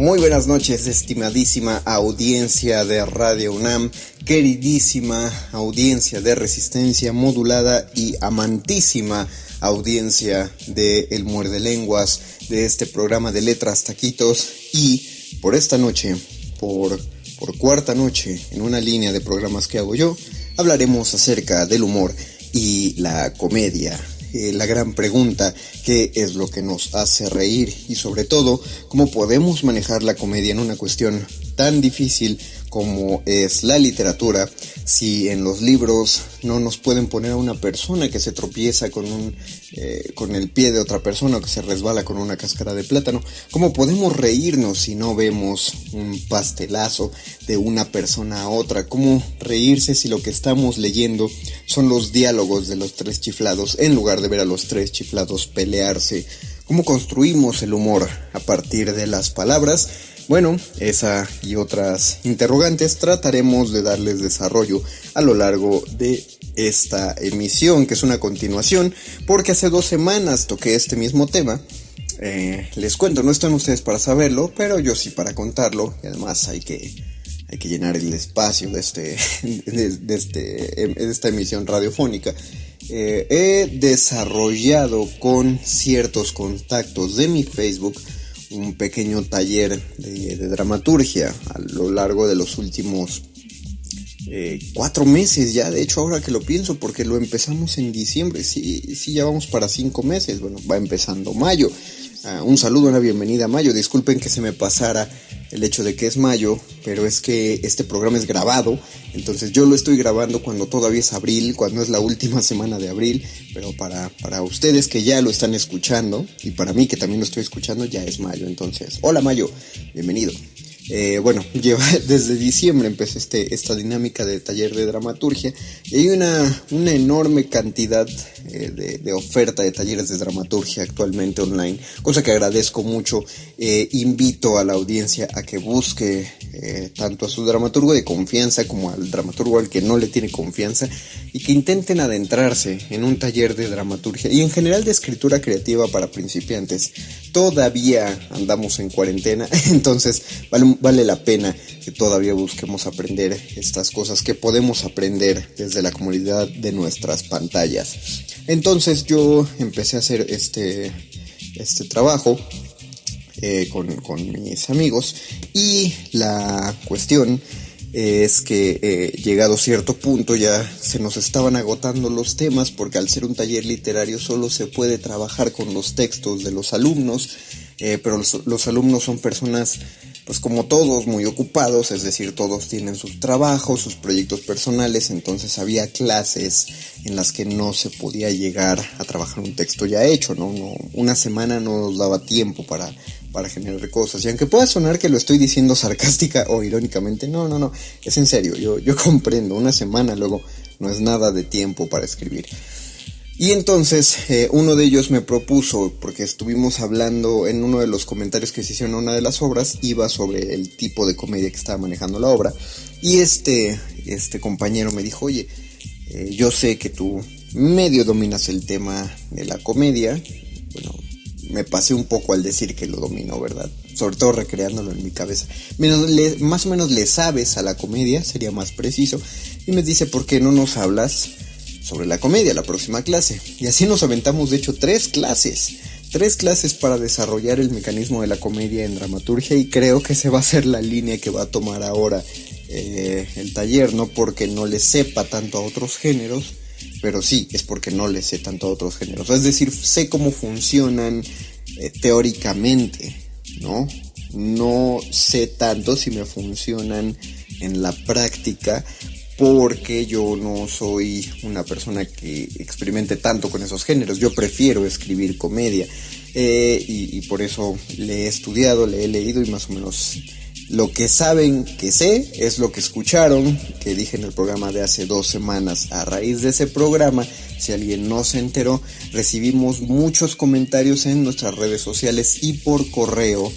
Muy buenas noches, estimadísima audiencia de Radio UNAM, queridísima audiencia de resistencia modulada y amantísima audiencia de El Muerde Lenguas, de este programa de letras taquitos. Y por esta noche, por, por cuarta noche en una línea de programas que hago yo, hablaremos acerca del humor y la comedia eh, la gran pregunta, ¿qué es lo que nos hace reír? Y sobre todo, ¿cómo podemos manejar la comedia en una cuestión tan difícil como es la literatura, si en los libros no nos pueden poner a una persona que se tropieza con, un, eh, con el pie de otra persona o que se resbala con una cáscara de plátano, ¿cómo podemos reírnos si no vemos un pastelazo de una persona a otra? ¿Cómo reírse si lo que estamos leyendo son los diálogos de los tres chiflados en lugar de ver a los tres chiflados pelearse? ¿Cómo construimos el humor a partir de las palabras? Bueno, esa y otras interrogantes trataremos de darles desarrollo a lo largo de esta emisión, que es una continuación, porque hace dos semanas toqué este mismo tema. Eh, les cuento, no están ustedes para saberlo, pero yo sí para contarlo, y además hay que, hay que llenar el espacio de, este, de, este, de esta emisión radiofónica. Eh, he desarrollado con ciertos contactos de mi Facebook un pequeño taller de, dramaturgia a lo largo de los últimos eh, cuatro meses ya, de hecho ahora que lo pienso, porque lo empezamos en diciembre, sí, sí, ya vamos para cinco meses, bueno, va empezando mayo. Ah, un saludo, una bienvenida a mayo, disculpen que se me pasara el hecho de que es mayo, pero es que este programa es grabado, entonces yo lo estoy grabando cuando todavía es abril, cuando es la última semana de abril, pero para, para ustedes que ya lo están escuchando y para mí que también lo estoy escuchando ya es mayo, entonces, hola mayo, bienvenido. Eh, bueno, lleva, desde diciembre empecé este, esta dinámica de taller de dramaturgia y hay una, una enorme cantidad eh, de, oferta de talleres de dramaturgia actualmente online, cosa que agradezco mucho. Eh, invito a la audiencia a que busque tanto a su dramaturgo de confianza como al dramaturgo al que no le tiene confianza y que intenten adentrarse en un taller de dramaturgia y en general de escritura creativa para principiantes. Todavía andamos en cuarentena, entonces vale, vale la pena que todavía busquemos aprender estas cosas que podemos aprender desde la comunidad de nuestras pantallas. Entonces yo empecé a hacer este, este trabajo eh, con, con, mis amigos y la cuestión es que eh, llegado cierto punto ya se nos estaban agotando los temas porque al ser un taller literario solo se puede trabajar con los textos de los alumnos, eh, pero los, alumnos son personas pues como todos muy ocupados, es decir, todos tienen sus trabajos, sus proyectos personales, entonces había clases en las que no se podía llegar a trabajar un texto ya hecho, ¿no? no una semana no nos daba tiempo para para generar cosas. Y aunque pueda sonar que lo estoy diciendo sarcástica o irónicamente, no, no, no, es en serio, yo, yo comprendo, una semana luego no es nada de tiempo para escribir. Y entonces eh, uno de ellos me propuso, porque estuvimos hablando en uno de los comentarios que se hicieron en una de las obras, iba sobre el tipo de comedia que estaba manejando la obra. Y este, este compañero me dijo, oye, eh, yo sé que tú medio dominas el tema de la comedia. Bueno, me pasé un poco al decir que lo domino, ¿verdad? Sobre todo recreándolo en mi cabeza. más o menos le sabes a la comedia, sería más preciso. Y me dice, ¿por qué no nos hablas sobre la comedia la próxima clase? Y así nos aventamos, de hecho, tres clases. Tres clases para desarrollar el mecanismo de la comedia en dramaturgia y creo que se va a ser la línea que va a tomar ahora eh, el taller, no porque no le sepa tanto a otros géneros, pero sí, es porque no le sé tanto a otros géneros. Es decir, sé cómo funcionan eh, teóricamente, ¿no? No sé tanto si me funcionan en la práctica porque yo no soy una persona que experimente tanto con esos géneros. Yo prefiero escribir comedia eh, y, y por eso le he estudiado, le he leído y más o menos lo que saben que sé es lo que escucharon, que dije en el programa de hace dos semanas. A raíz de ese programa, si alguien no se enteró, recibimos muchos comentarios en nuestras redes sociales y por correo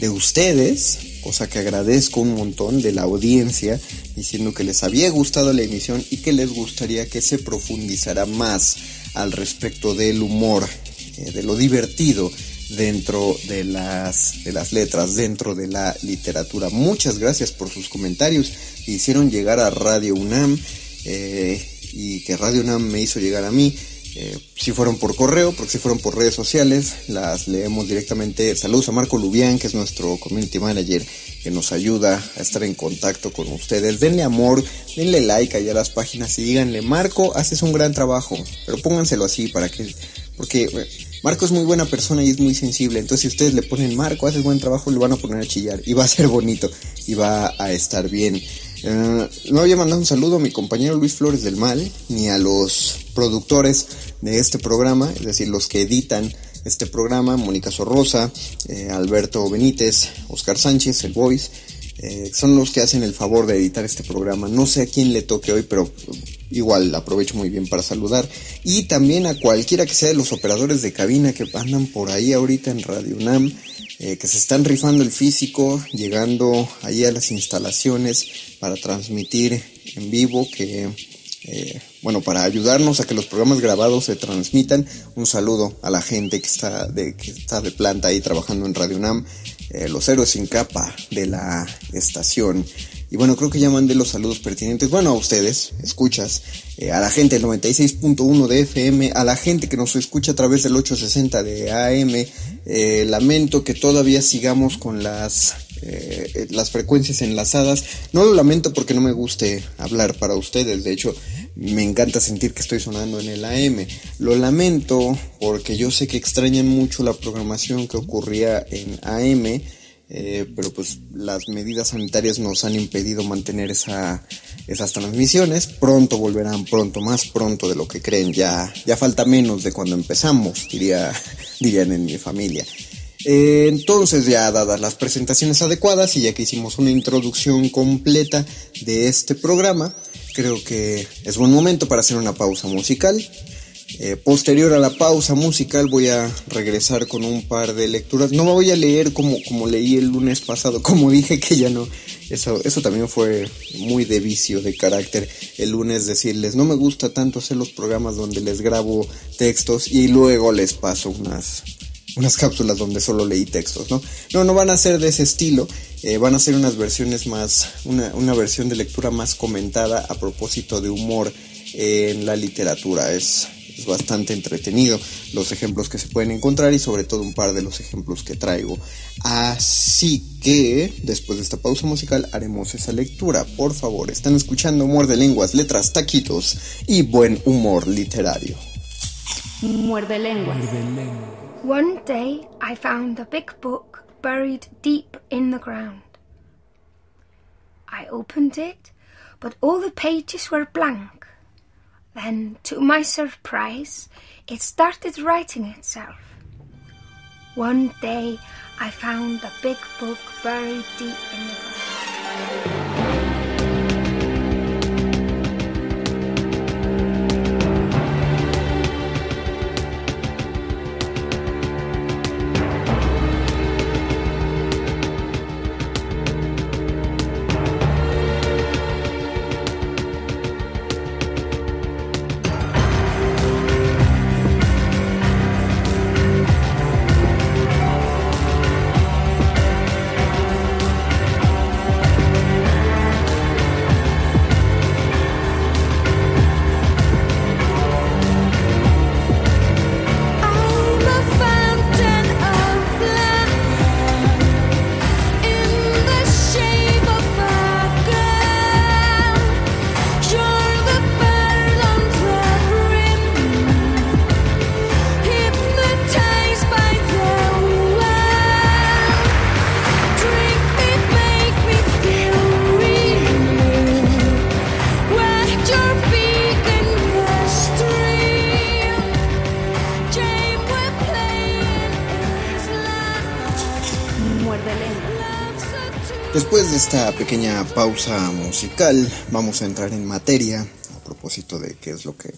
de ustedes, cosa que agradezco un montón de la audiencia, diciendo que les había gustado la emisión y que les gustaría que se profundizara más al respecto del humor, eh, de lo divertido dentro de las, de las letras, dentro de la literatura. Muchas gracias por sus comentarios que hicieron llegar a Radio UNAM eh, y que Radio UNAM me hizo llegar a mí. Eh, si fueron por correo, porque si fueron por redes sociales, las leemos directamente. Saludos a Marco Lubián, que es nuestro community manager, que nos ayuda a estar en contacto con ustedes. Denle amor, denle like allá a las páginas y díganle, Marco, haces un gran trabajo, pero pónganselo así para que, porque eh, Marco es muy buena persona y es muy sensible. Entonces, si ustedes le ponen Marco, haces buen trabajo, le van a poner a chillar. Y va a ser bonito. Y va a estar bien. Uh, no había mandado un saludo a mi compañero Luis Flores del Mal, ni a los productores de este programa, es decir, los que editan este programa, Mónica Sorrosa, eh, Alberto Benítez, Oscar Sánchez, el Voice, eh, son los que hacen el favor de editar este programa. No sé a quién le toque hoy, pero igual aprovecho muy bien para saludar. Y también a cualquiera que sea de los operadores de cabina que andan por ahí ahorita en Radio UNAM, eh, que se están rifando el físico, llegando ahí a las instalaciones para transmitir en vivo, que eh, bueno, para ayudarnos a que los programas grabados se transmitan. Un saludo a la gente que está de, que está de planta ahí trabajando en Radio UNAM, eh, los héroes sin capa de la estación. Y bueno, creo que ya mandé los saludos pertinentes. Bueno, a ustedes, escuchas, eh, a la gente del 96.1 de FM, a la gente que nos escucha a través del 860 de AM. Eh, lamento que todavía sigamos con las, eh, las frecuencias enlazadas. No lo lamento porque no me guste hablar para ustedes. De hecho, me encanta sentir que estoy sonando en el AM. Lo lamento porque yo sé que extrañan mucho la programación que ocurría en AM eh, pero pues las medidas sanitarias nos han impedido mantener esa, esas transmisiones. Pronto volverán, pronto, más pronto de lo que creen. Ya, ya falta menos de cuando empezamos, diría, dirían en mi familia. Eh, entonces ya dadas las presentaciones adecuadas y ya que hicimos una introducción completa de este programa, creo que es buen momento para hacer una pausa musical. Eh, posterior a la pausa musical voy a regresar con un par de lecturas. No me voy a leer como, como leí el lunes pasado, como dije que ya no. Eso, eso también fue muy de vicio de carácter. El lunes decirles, no me gusta tanto hacer los programas donde les grabo textos y luego les paso unas, unas cápsulas donde solo leí textos, ¿no? No, no van a ser de ese estilo. Eh, van a ser unas versiones más, una, una versión de lectura más comentada a propósito de humor en la literatura. Es, es bastante entretenido los ejemplos que se pueden encontrar y sobre todo un par de los ejemplos que traigo. Así que después de esta pausa musical haremos esa lectura. Por favor, están escuchando Muerde Lenguas, letras, taquitos y buen humor literario. Muerde Lenguas. One day I found a big book buried deep in the ground. I opened it, but all the pages were blank. Then, to my surprise, it started writing itself. One day, I found a big book buried deep in the ground. Esta pequeña pausa musical, vamos a entrar en materia a propósito de qué es lo que,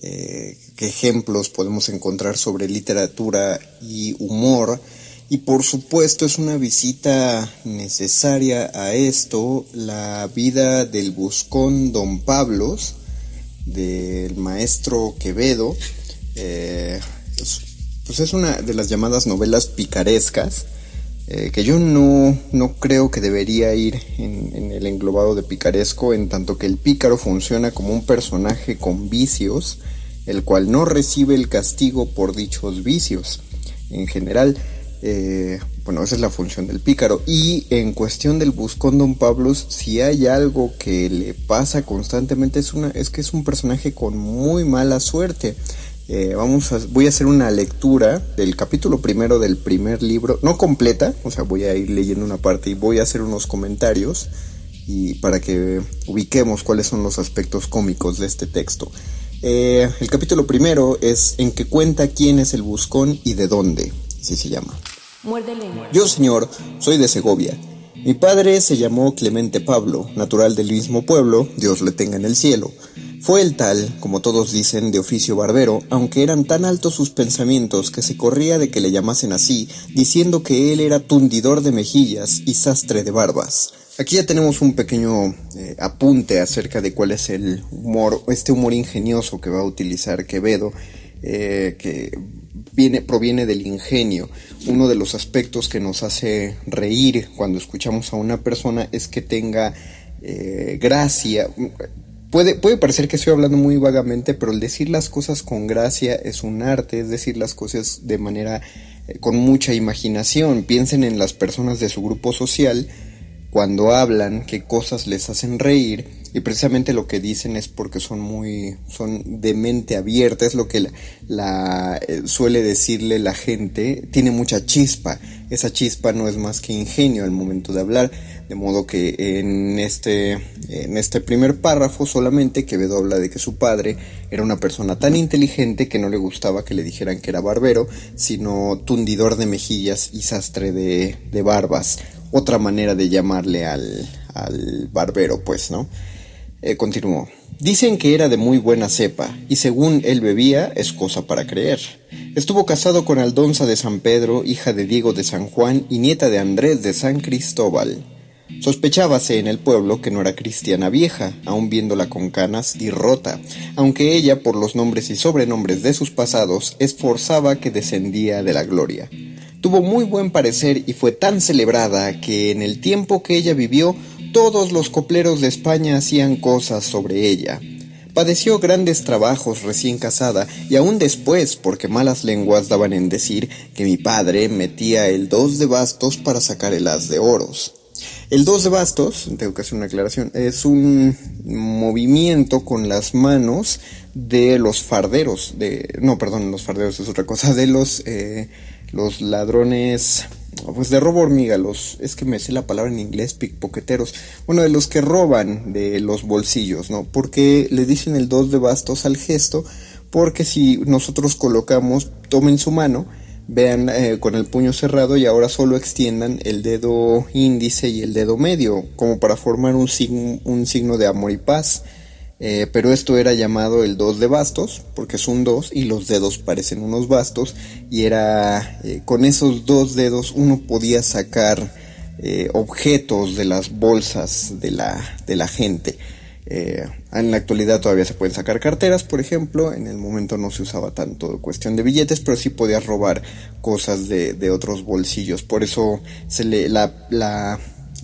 eh, ejemplos podemos encontrar sobre literatura y humor. Y por supuesto es una visita necesaria a esto, la vida del buscón Don Pablos, del maestro Quevedo. Eh, pues es una de las llamadas novelas picarescas eh, que yo no, no, creo que debería ir en, el englobado de picaresco, en tanto que el pícaro funciona como un personaje con vicios, el cual no recibe el castigo por dichos vicios. En general, eh, bueno, esa es la función del pícaro. Y en cuestión del buscón Don Pablos, si hay algo que le pasa constantemente, es, una, es que es un personaje con muy mala suerte. Eh, vamos a, voy a hacer una lectura del capítulo primero del primer libro, no completa, o sea, voy a ir leyendo una parte y voy a hacer unos comentarios y para que ubiquemos cuáles son los aspectos cómicos de este texto. Eh, el capítulo primero es en que cuenta quién es el buscón y de dónde, así se llama. Yo, señor, soy de Segovia. Mi padre se llamó Clemente Pablo, natural del mismo pueblo, Dios le tenga en el cielo. Fue el tal, como todos dicen, de oficio barbero, aunque eran tan altos sus pensamientos que se corría de que le llamasen así, diciendo que él era tundidor de mejillas y sastre de barbas. Aquí ya tenemos un pequeño eh, apunte acerca de cuál es el humor, este humor ingenioso que va a utilizar Quevedo, eh, que viene, proviene del ingenio. Uno de los aspectos que nos hace reír cuando escuchamos a una persona es que tenga eh, gracia, Puede, parecer que estoy hablando muy vagamente, pero el decir las cosas con gracia es un arte, es decir las cosas de manera eh, con mucha imaginación. Piensen en las personas de su grupo social cuando hablan, qué cosas les hacen reír y precisamente lo que dicen es porque son muy son de mente abierta es lo que la, eh, suele decirle la gente tiene mucha chispa. Esa chispa no es más que ingenio al momento de hablar de modo que en este en este primer párrafo solamente Quevedo habla de que su padre era una persona tan inteligente que no le gustaba que le dijeran que era barbero sino tundidor de mejillas y sastre de, de barbas. Otra manera de llamarle al, al barbero pues no eh, continuó. Dicen que era de muy buena cepa, y según él bebía, es cosa para creer. Estuvo casado con Aldonza de San Pedro, hija de Diego de San Juan y nieta de Andrés de San Cristóbal. Sospechábase en el pueblo que no era cristiana vieja, aun viéndola con canas y rota, aunque ella, por los nombres y sobrenombres de sus pasados, esforzaba que descendía de la gloria. Tuvo muy buen parecer y fue tan celebrada que en el tiempo que ella vivió todos los copleros de España hacían cosas sobre ella. Padeció grandes trabajos recién casada y aún después porque malas lenguas daban en decir que mi padre metía el dos de bastos para sacar el as de oros. El dos de bastos, tengo que hacer una aclaración, es un movimiento con las manos de los farderos, de, no, perdón, los farderos es otra cosa, de los, eh, los ladrones pues de robo hormiga, los, es que me sé la palabra en inglés, pickpocketeros, bueno, de los que roban de los bolsillos, ¿no? Porque le dicen el dos de bastos al gesto, porque si nosotros colocamos, tomen su mano, vean eh, con el puño cerrado y ahora solo extiendan el dedo índice y el dedo medio, como para formar un, un signo de amor y paz. Eh, pero esto era llamado el dos de bastos, porque es un dos y los dedos parecen unos bastos, y era eh, con esos dos dedos uno podía sacar eh, objetos de las bolsas de la, de la gente. en la actualidad todavía se pueden sacar carteras, por ejemplo, en el momento no se usaba tanto cuestión de billetes, pero sí podías robar cosas de, de otros bolsillos. Por eso se le, la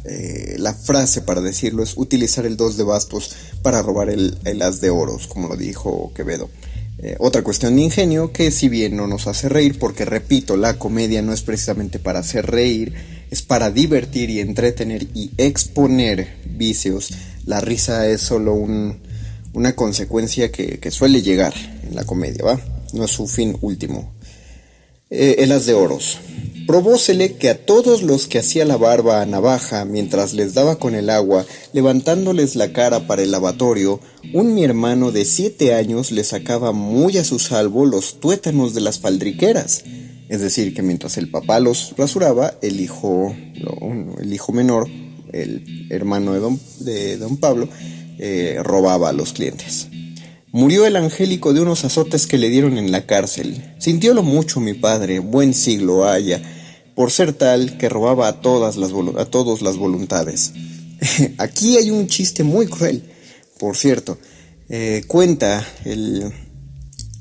eh, la frase para decirlo es utilizar el dos de bastos para robar el, as de oros, como lo dijo Quevedo. Eh, otra cuestión de ingenio que si bien no nos hace reír, porque repito, la comedia no es precisamente para hacer reír, es para divertir y entretener y exponer vicios. La risa es solo una consecuencia que, que, suele llegar en la comedia, ¿va? No es su fin último. Eh, de oros. Probósele que a todos los que hacía la barba a navaja mientras les daba con el agua, levantándoles la cara para el lavatorio, un mi hermano de siete años le sacaba muy a su salvo los tuétanos de las faldriqueras. Es decir, que mientras el papá los rasuraba, el hijo, el hijo menor el hermano de don, de don Pablo, eh, robaba a los clientes. Murió el angélico de unos azotes que le dieron en la cárcel. Sintiólo mucho mi padre, buen siglo haya, por ser tal que robaba a, todas las, a todos las voluntades. Aquí hay un chiste muy cruel, por cierto. Eh, cuenta el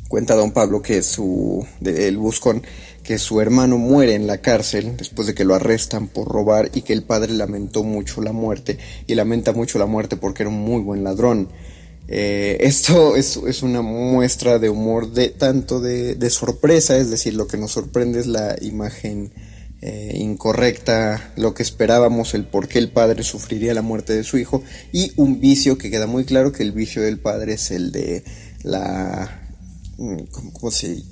cuenta don Pablo que su el buscón que su hermano muere en la cárcel después de que lo arrestan por robar y que el padre lamentó mucho la muerte y lamenta mucho la muerte porque era un muy buen ladrón. Eh, esto es, es, una muestra de humor de tanto de, de, sorpresa, es decir, lo que nos sorprende es la imagen eh, incorrecta, lo que esperábamos, el por qué el padre sufriría la muerte de su hijo y un vicio que queda muy claro que el vicio del padre es el de la... Mm, ¿Cómo, se eh,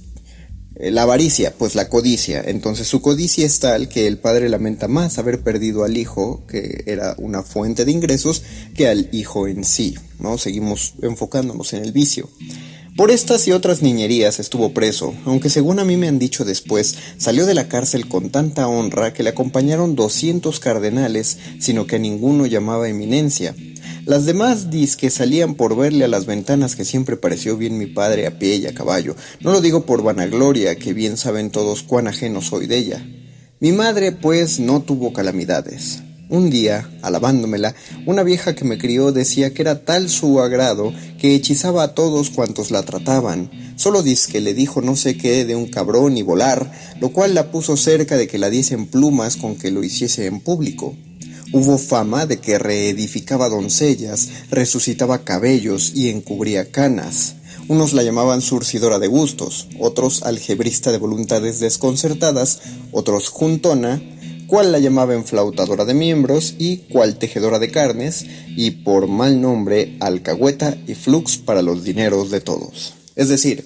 la avaricia, pues la codicia. Entonces su codicia es tal que el padre lamenta más haber perdido al hijo, que era una fuente de ingresos, que al hijo en sí. ¿no? Seguimos enfocándonos en el vicio. Por estas y otras niñerías estuvo preso, aunque según a mí me han dicho después, salió de la cárcel con tanta honra que le acompañaron 200 cardenales, sino que a ninguno llamaba eminencia. Las demás que salían por verle a las ventanas que siempre pareció bien mi padre a pie y a caballo. No lo digo por vanagloria, que bien saben todos cuán ajeno soy de ella. Mi madre, pues, no tuvo calamidades. Un día, alabándomela, una vieja que me crió decía que era tal su agrado que hechizaba a todos cuantos la trataban. Solo que le dijo no sé qué de un cabrón y volar, lo cual la puso cerca de que la diesen plumas con que lo hiciese en público. Hubo fama de que reedificaba doncellas, resucitaba cabellos y encubría canas. Unos la llamaban surcidora de gustos, otros algebrista de voluntades desconcertadas, otros juntona, cual la llamaba enflautadora de miembros y cual tejedora de carnes, y por mal nombre alcahueta y flux para los dineros de todos. Es decir,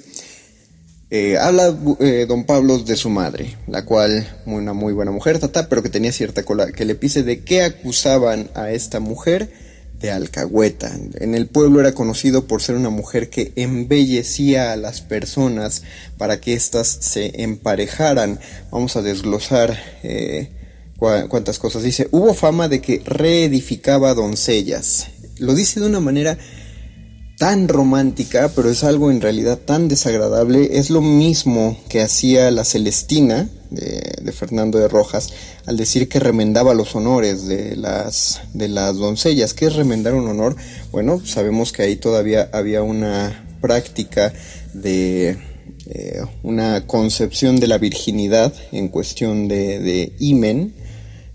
eh, habla eh, don Pablo de su madre, la cual, una muy buena mujer, tata, pero que tenía cierta cola, que le pise de qué acusaban a esta mujer de alcahueta. En el pueblo era conocido por ser una mujer que embellecía a las personas para que éstas se emparejaran. Vamos a desglosar eh, cuántas cosas dice. Hubo fama de que reedificaba doncellas. Lo dice de una manera tan romántica, pero es algo en realidad tan desagradable. Es lo mismo que hacía la Celestina de, Fernando de Rojas al decir que remendaba los honores de las, de las doncellas. ¿Qué es remendar un honor? Bueno, sabemos que ahí todavía había una práctica de eh, una concepción de la virginidad en cuestión de, de imen,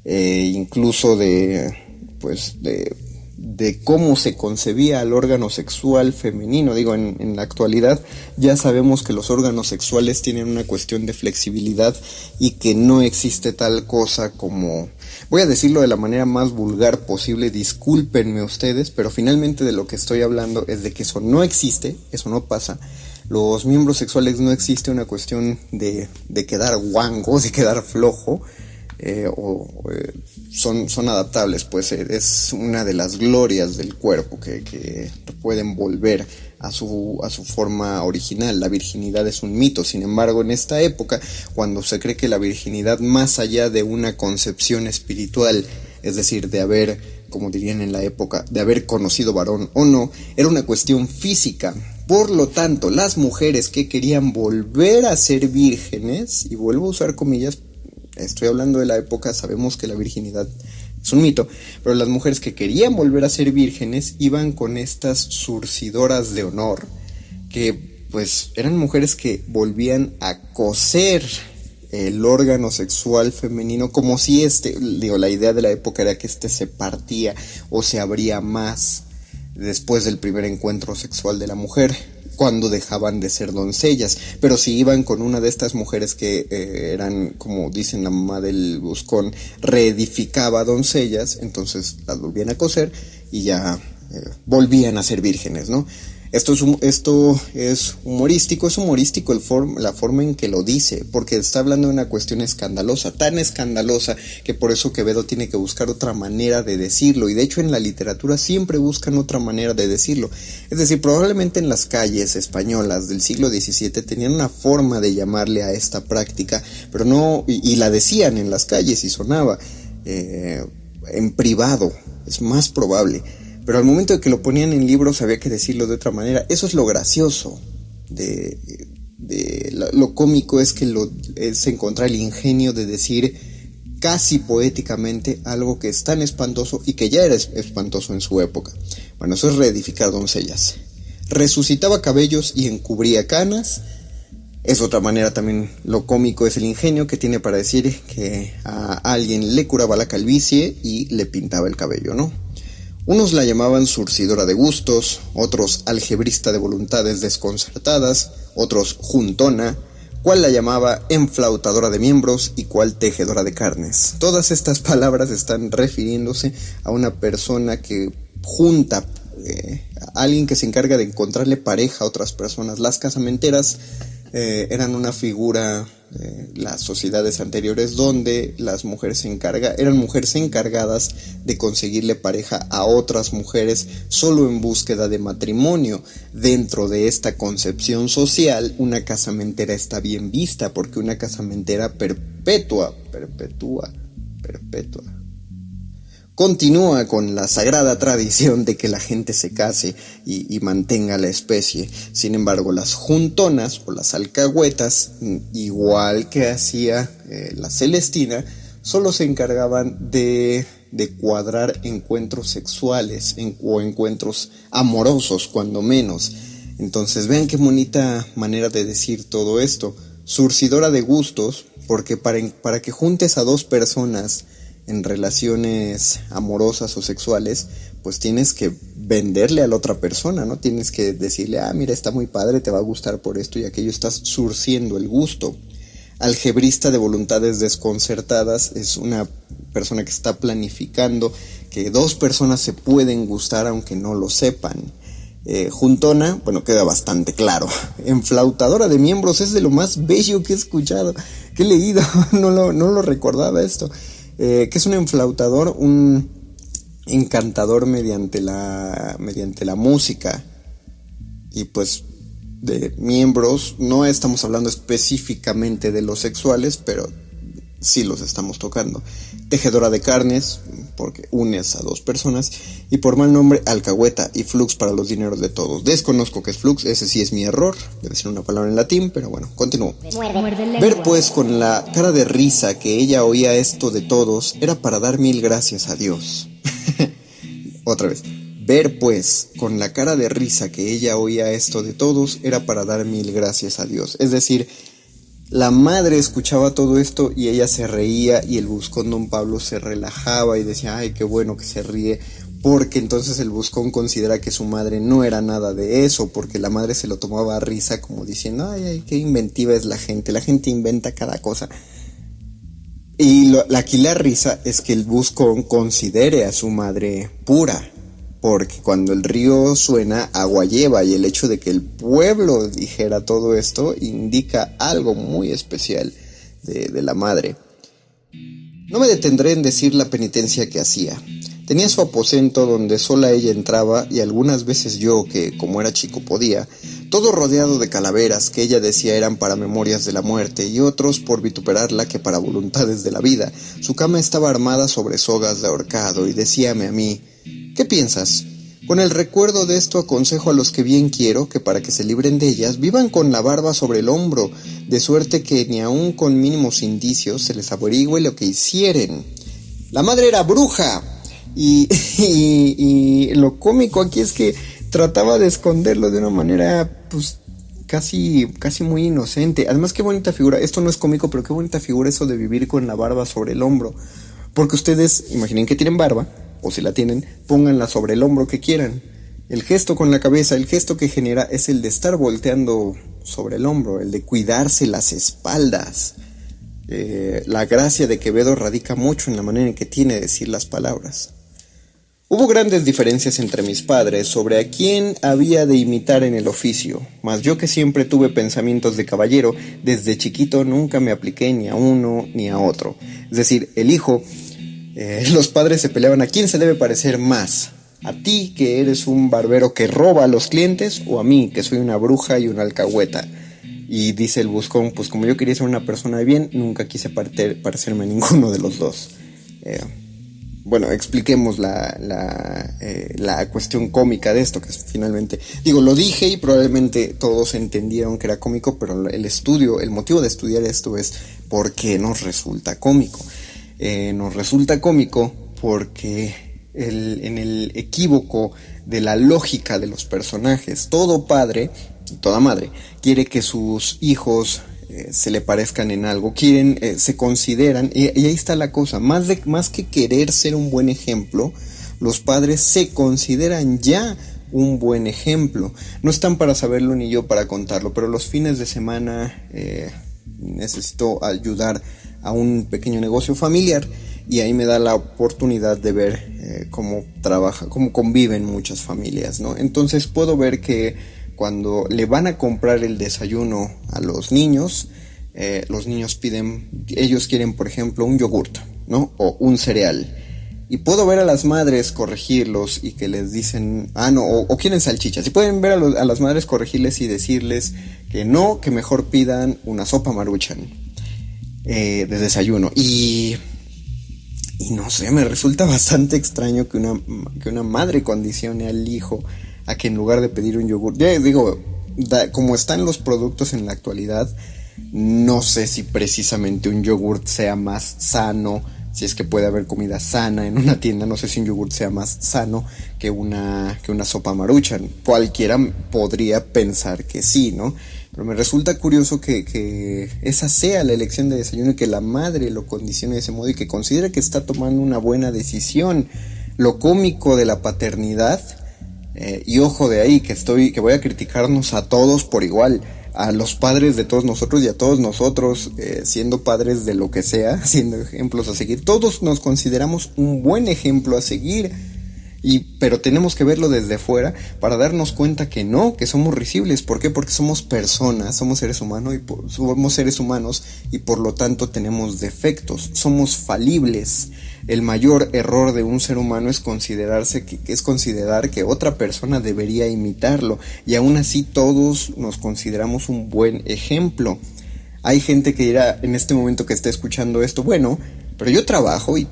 eh, incluso de pues de de cómo se concebía el órgano sexual femenino. Digo, en, la actualidad ya sabemos que los órganos sexuales tienen una cuestión de flexibilidad y que no existe tal cosa como... Voy a decirlo de la manera más vulgar posible, discúlpenme ustedes, pero finalmente de lo que estoy hablando es de que eso no existe, eso no pasa. Los miembros sexuales no existe una cuestión de, de quedar guango, de quedar flojo, eh, o, eh, son, son adaptables, pues eh, es una de las glorias del cuerpo que, que, pueden volver a su, a su forma original. La virginidad es un mito, sin embargo, en esta época, cuando se cree que la virginidad, más allá de una concepción espiritual, es decir, de haber, como dirían en la época, de haber conocido varón o no, era una cuestión física. Por lo tanto, las mujeres que querían volver a ser vírgenes, y vuelvo a usar comillas estoy hablando de la época, sabemos que la virginidad es un mito, pero las mujeres que querían volver a ser vírgenes iban con estas surcidoras de honor, que pues eran mujeres que volvían a coser el órgano sexual femenino como si este, digo, la idea de la época era que este se partía o se abría más después del primer encuentro sexual de la mujer cuando dejaban de ser doncellas, pero si iban con una de estas mujeres que eh, eran, como dicen la mamá del buscón, reedificaba doncellas, entonces las volvían a coser y ya eh, volvían a ser vírgenes, ¿no? Esto es, esto es humorístico, es humorístico el la forma en que lo dice, porque está hablando de una cuestión escandalosa, tan escandalosa que por eso Quevedo tiene que buscar otra manera de decirlo, y de hecho en la literatura siempre buscan otra manera de decirlo. Es decir, probablemente en las calles españolas del siglo XVII tenían una forma de llamarle a esta práctica, pero no, y, la decían en las calles y sonaba. Eh, en privado, es más probable. Pero al momento de que lo ponían en libros había que decirlo de otra manera. Eso es lo gracioso de, lo, cómico es que lo, se encontrar el ingenio de decir casi poéticamente algo que es tan espantoso y que ya era espantoso en su época. Bueno, eso es reedificar doncellas. Resucitaba cabellos y encubría canas. Es otra manera también, lo cómico es el ingenio que tiene para decir que a alguien le curaba la calvicie y le pintaba el cabello, ¿no? Unos la llamaban surcidora de gustos, otros algebrista de voluntades desconcertadas, otros juntona, cual la llamaba enflautadora de miembros y cual tejedora de carnes. Todas estas palabras están refiriéndose a una persona que junta, eh, a alguien que se encarga de encontrarle pareja a otras personas. Las casamenteras eh, eran una figura de las sociedades anteriores donde las mujeres se encarga, eran mujeres encargadas de conseguirle pareja a otras mujeres solo en búsqueda de matrimonio. Dentro de esta concepción social, una casamentera está bien vista porque una casamentera perpetua, perpetua, perpetua continúa con la sagrada tradición de que la gente se case y, mantenga la especie. Sin embargo, las juntonas o las alcahuetas, igual que hacía eh, la Celestina, solo se encargaban de, cuadrar encuentros sexuales o encuentros amorosos, cuando menos. Entonces, vean qué bonita manera de decir todo esto. Surcidora de gustos, porque para, para que juntes a dos personas, en relaciones amorosas o sexuales, pues tienes que venderle a la otra persona, ¿no? Tienes que decirle, ah, mira, está muy padre, te va a gustar por esto y aquello, estás surciendo el gusto. Algebrista de voluntades desconcertadas es una persona que está planificando que dos personas se pueden gustar aunque no lo sepan. Eh, juntona, bueno, queda bastante claro. Enflautadora de miembros es de lo más bello que he escuchado, que he leído, no lo, no lo recordaba esto. Eh, que es un enflautador, un encantador mediante la, mediante la música. Y pues de miembros, no estamos hablando específicamente de los sexuales, pero sí los estamos tocando. Tejedora de carnes, porque unes a dos personas, y por mal nombre alcahueta y flux para los dineros de todos. Desconozco que es flux, ese sí es mi error, debe ser una palabra en latín, pero bueno, continúo. Ver pues con la cara de risa que ella oía esto de todos era para dar mil gracias a Dios. Otra vez. Ver pues con la cara de risa que ella oía esto de todos era para dar mil gracias a Dios. Es decir, la madre escuchaba todo esto y ella se reía y el buscón don Pablo se relajaba y decía, ay, qué bueno que se ríe, porque entonces el buscón considera que su madre no era nada de eso, porque la madre se lo tomaba a risa como diciendo, ay, ay, qué inventiva es la gente, la gente inventa cada cosa. Y lo, aquí la risa es que el buscón considere a su madre pura, porque cuando el río suena, agua lleva y el hecho de que el pueblo dijera todo esto indica algo muy especial de, la madre. No me detendré en decir la penitencia que hacía. Tenía su aposento donde sola ella entraba y algunas veces yo, que como era chico podía, todo rodeado de calaveras que ella decía eran para memorias de la muerte y otros por vituperarla que para voluntades de la vida. Su cama estaba armada sobre sogas de ahorcado y decíame a mí, ¿Qué piensas? Con el recuerdo de esto aconsejo a los que bien quiero que para que se libren de ellas vivan con la barba sobre el hombro, de suerte que ni aun con mínimos indicios se les averigüe lo que hicieren. La madre era bruja y, y, lo cómico aquí es que trataba de esconderlo de una manera pues casi, casi muy inocente. Además qué bonita figura, esto no es cómico, pero qué bonita figura eso de vivir con la barba sobre el hombro. Porque ustedes imaginen que tienen barba o si la tienen, pónganla sobre el hombro que quieran. El gesto con la cabeza, el gesto que genera es el de estar volteando sobre el hombro, el de cuidarse las espaldas. Eh, la gracia de Quevedo radica mucho en la manera en que tiene de decir las palabras. Hubo grandes diferencias entre mis padres sobre a quién había de imitar en el oficio, mas yo que siempre tuve pensamientos de caballero, desde chiquito nunca me apliqué ni a uno ni a otro. Es decir, el hijo eh, los padres se peleaban a quién se debe parecer más. ¿A ti que eres un barbero que roba a los clientes o a mí que soy una bruja y una alcahueta? Y dice el buscón, pues como yo quería ser una persona de bien, nunca quise parecerme a ninguno de los dos. Eh, bueno, expliquemos la, la, eh, la, cuestión cómica de esto, que es finalmente, digo, lo dije y probablemente todos entendieron que era cómico, pero el estudio, el motivo de estudiar esto es por qué nos resulta cómico. Eh, nos resulta cómico porque el, en el equívoco de la lógica de los personajes, todo padre, toda madre, quiere que sus hijos eh, se le parezcan en algo, quieren, eh, se consideran, y, ahí está la cosa, más, de, más que querer ser un buen ejemplo, los padres se consideran ya un buen ejemplo. No están para saberlo ni yo para contarlo, pero los fines de semana necesito ayudar a un pequeño negocio familiar y ahí me da la oportunidad de ver cómo trabaja, cómo conviven muchas familias, ¿no? Entonces puedo ver que cuando le van a comprar el desayuno a los niños, eh, los niños piden, ellos quieren por ejemplo un yogurt, ¿no? O un cereal. Y puedo ver a las madres corregirlos y que les dicen, ah, no, o, quieren salchichas. Y pueden ver a, las madres corregirles y decirles que no, que mejor pidan una sopa maruchan eh, de desayuno. Y, y no sé, me resulta bastante extraño que una, que una madre condicione al hijo a que en lugar de pedir un yogur, ya digo, como están los productos en la actualidad, no sé si precisamente un yogurt sea más sano, si es que puede haber comida sana en una tienda, no sé si un yogurt sea más sano que una, que una sopa maruchan. Cualquiera podría pensar que sí, ¿no? Pero me resulta curioso que, que, esa sea la elección de desayuno y que la madre lo condicione de ese modo y que considere que está tomando una buena decisión. Lo cómico de la paternidad eh, y ojo de ahí, que estoy, que voy a criticarnos a todos por igual, a los padres de todos nosotros y a todos nosotros, eh, siendo padres de lo que sea, siendo ejemplos a seguir. Todos nos consideramos un buen ejemplo a seguir y, pero tenemos que verlo desde fuera para darnos cuenta que no, que somos risibles. ¿Por qué? Porque somos personas, somos seres humanos y somos seres humanos y por lo tanto tenemos defectos, somos falibles. El mayor error de un ser humano es considerarse que, es considerar que otra persona debería imitarlo y aún así todos nos consideramos un buen ejemplo. Hay gente que dirá en este momento que está escuchando esto, bueno, pero yo trabajo, y,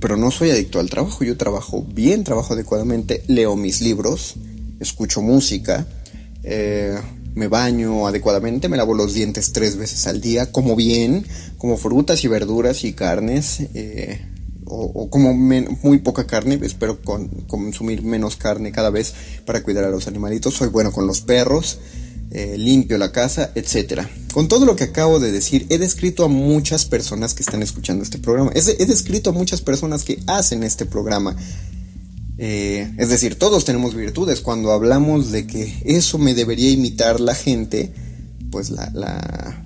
pero no soy adicto al trabajo, yo trabajo bien, trabajo adecuadamente, leo mis libros, escucho música, eh, me baño adecuadamente, me lavo los dientes tres veces al día, como bien, como frutas y verduras y carnes, eh, o, como muy poca carne, espero consumir menos carne cada vez para cuidar a los animalitos, soy bueno con los perros, eh, limpio la casa, etcétera. Con todo lo que acabo de decir, he descrito a muchas personas que están escuchando este programa. He, descrito a muchas personas que hacen este programa. Eh, es decir, todos tenemos virtudes. Cuando hablamos de que eso me debería imitar la gente, pues la,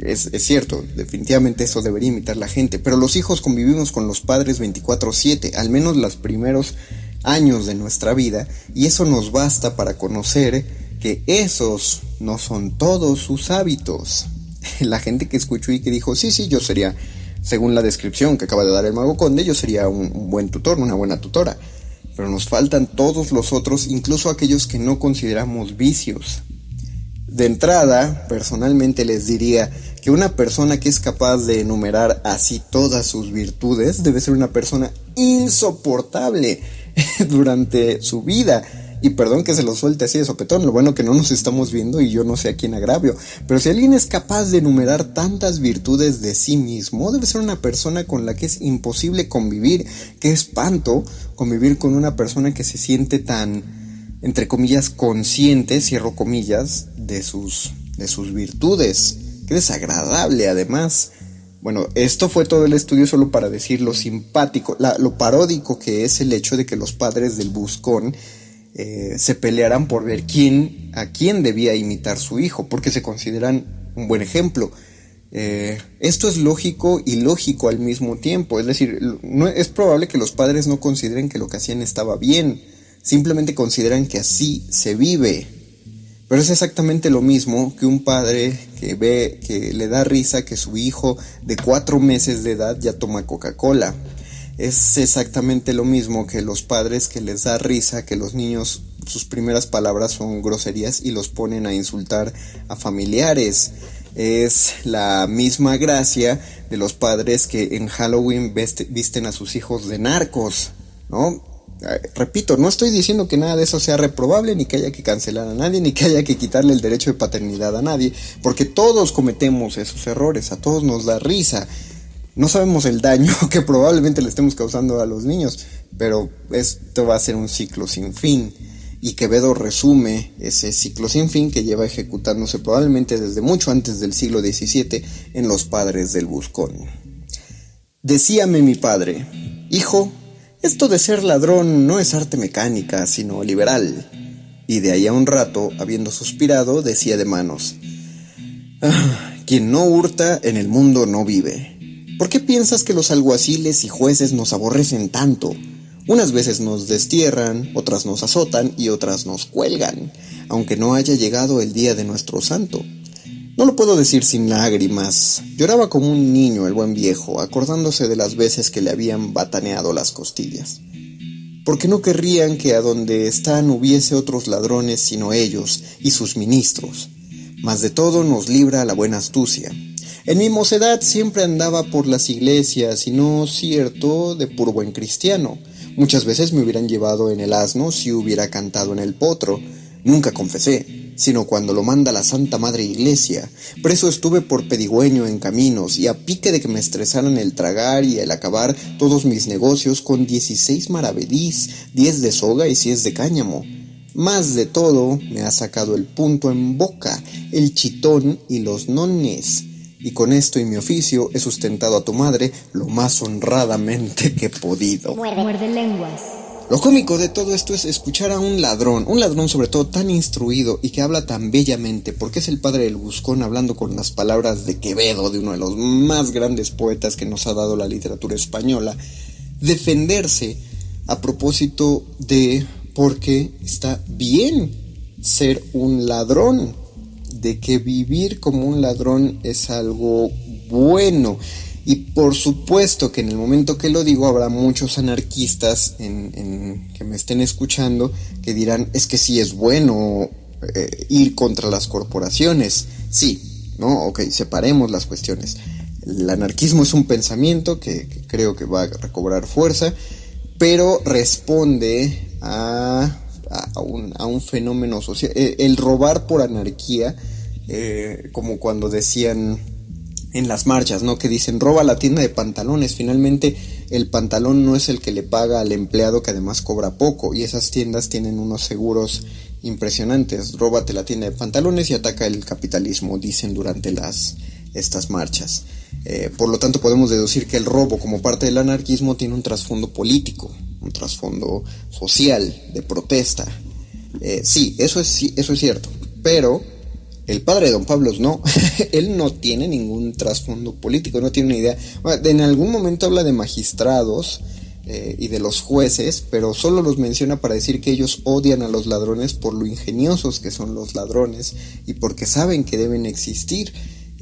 es, cierto, definitivamente eso debería imitar la gente. Pero los hijos convivimos con los padres 24/7, al menos los primeros años de nuestra vida, y eso nos basta para conocer que esos no son todos sus hábitos. La gente que escuchó y que dijo, sí, sí, yo sería, según la descripción que acaba de dar el mago conde, yo sería un, buen tutor, una buena tutora. Pero nos faltan todos los otros, incluso aquellos que no consideramos vicios. De entrada, personalmente les diría que una persona que es capaz de enumerar así todas sus virtudes debe ser una persona insoportable durante su vida y perdón que se lo suelte así de sopetón, lo bueno que no nos estamos viendo y yo no sé a quién agravio, pero si alguien es capaz de enumerar tantas virtudes de sí mismo, debe ser una persona con la que es imposible convivir, qué espanto convivir con una persona que se siente tan, entre comillas, consciente, cierro comillas, de sus, de sus virtudes, qué desagradable además. Bueno, esto fue todo el estudio solo para decir lo simpático, lo paródico que es el hecho de que los padres del buscón eh, se pelearán por ver quién, a quién debía imitar su hijo, porque se consideran un buen ejemplo. Eh, esto es lógico y lógico al mismo tiempo, es decir, es probable que los padres no consideren que lo que hacían estaba bien, simplemente consideran que así se vive. Pero es exactamente lo mismo que un padre que ve que le da risa que su hijo de cuatro meses de edad ya toma Coca-Cola es exactamente lo mismo que los padres que les da risa que los niños sus primeras palabras son groserías y los ponen a insultar a familiares. Es la misma gracia de los padres que en Halloween visten a sus hijos de narcos, ¿no? Repito, no estoy diciendo que nada de eso sea reprobable, ni que haya que cancelar a nadie, ni que haya que quitarle el derecho de paternidad a nadie, porque todos cometemos esos errores, a todos nos da risa. No sabemos el daño que probablemente le estemos causando a los niños, pero esto va a ser un ciclo sin fin. Y Quevedo resume ese ciclo sin fin que lleva ejecutándose probablemente desde mucho antes del siglo XVII en los padres del Buscón. Decíame mi padre, hijo, esto de ser ladrón no es arte mecánica, sino liberal. Y de ahí a un rato, habiendo suspirado, decía de manos, ah, quien no hurta en el mundo no vive. ¿Por qué piensas que los alguaciles y jueces nos aborrecen tanto? Unas veces nos destierran, otras nos azotan y otras nos cuelgan, aunque no haya llegado el día de nuestro santo. No lo puedo decir sin lágrimas. Lloraba como un niño el buen viejo, acordándose de las veces que le habían bataneado las costillas. Porque no querrían que a donde están hubiese otros ladrones sino ellos y sus ministros. Mas de todo nos libra la buena astucia. En mi mocedad siempre andaba por las iglesias y no cierto de puro buen cristiano. Muchas veces me hubieran llevado en el asno si hubiera cantado en el potro. Nunca confesé sino cuando lo manda la Santa Madre Iglesia. Preso estuve por pedigüeño en caminos y a pique de que me estresaran el tragar y el acabar todos mis negocios con 16 maravedís, 10 de soga y 6 de cáñamo. Más de todo, me ha sacado el punto en boca, el chitón y los nones. Y con esto y mi oficio he sustentado a tu madre lo más honradamente que he podido. Muerde lenguas. Lo cómico de todo esto es escuchar a un ladrón, un ladrón sobre todo tan instruido y que habla tan bellamente, porque es el padre del buscón hablando con las palabras de Quevedo, de uno de los más grandes poetas que nos ha dado la literatura española, defenderse a propósito de por qué está bien ser un ladrón, de que vivir como un ladrón es algo bueno y por supuesto que en el momento que lo digo habrá muchos anarquistas que me estén escuchando que dirán es que sí es bueno eh, ir contra las corporaciones. Sí, ¿no? Ok, separemos las cuestiones. El anarquismo es un pensamiento que, creo que va a recobrar fuerza, pero responde a, a, un, fenómeno social. El, robar por anarquía, eh, como cuando decían en las marchas, ¿no? Que dicen, roba la tienda de pantalones. Finalmente, el pantalón no es el que le paga al empleado que además cobra poco. Y esas tiendas tienen unos seguros impresionantes. Róbate la tienda de pantalones y ataca el capitalismo, dicen durante las, estas marchas. Eh, por lo tanto, podemos deducir que el robo como parte del anarquismo tiene un trasfondo político, un trasfondo social, de protesta. Eh, sí, eso es, eso es cierto. Pero el padre de Don Pablo no, él no tiene ningún trasfondo político, no tiene ni idea. en algún momento habla de magistrados eh, y de los jueces, pero solo los menciona para decir que ellos odian a los ladrones por lo ingeniosos que son los ladrones y porque saben que deben existir.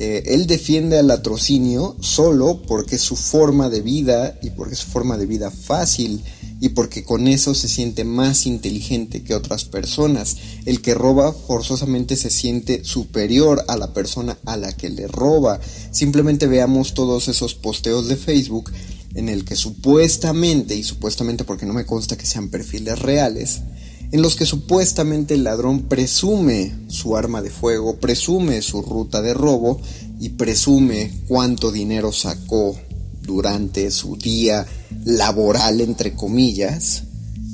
Eh, él defiende al latrocinio solo porque es su forma de vida y porque es su forma de vida fácil y porque con eso se siente más inteligente que otras personas. El que roba forzosamente se siente superior a la persona a la que le roba. Simplemente veamos todos esos posteos de Facebook en el que supuestamente, y supuestamente porque no me consta que sean perfiles reales, en los que supuestamente el ladrón presume su arma de fuego, presume su ruta de robo y presume cuánto dinero sacó durante su día laboral, entre comillas,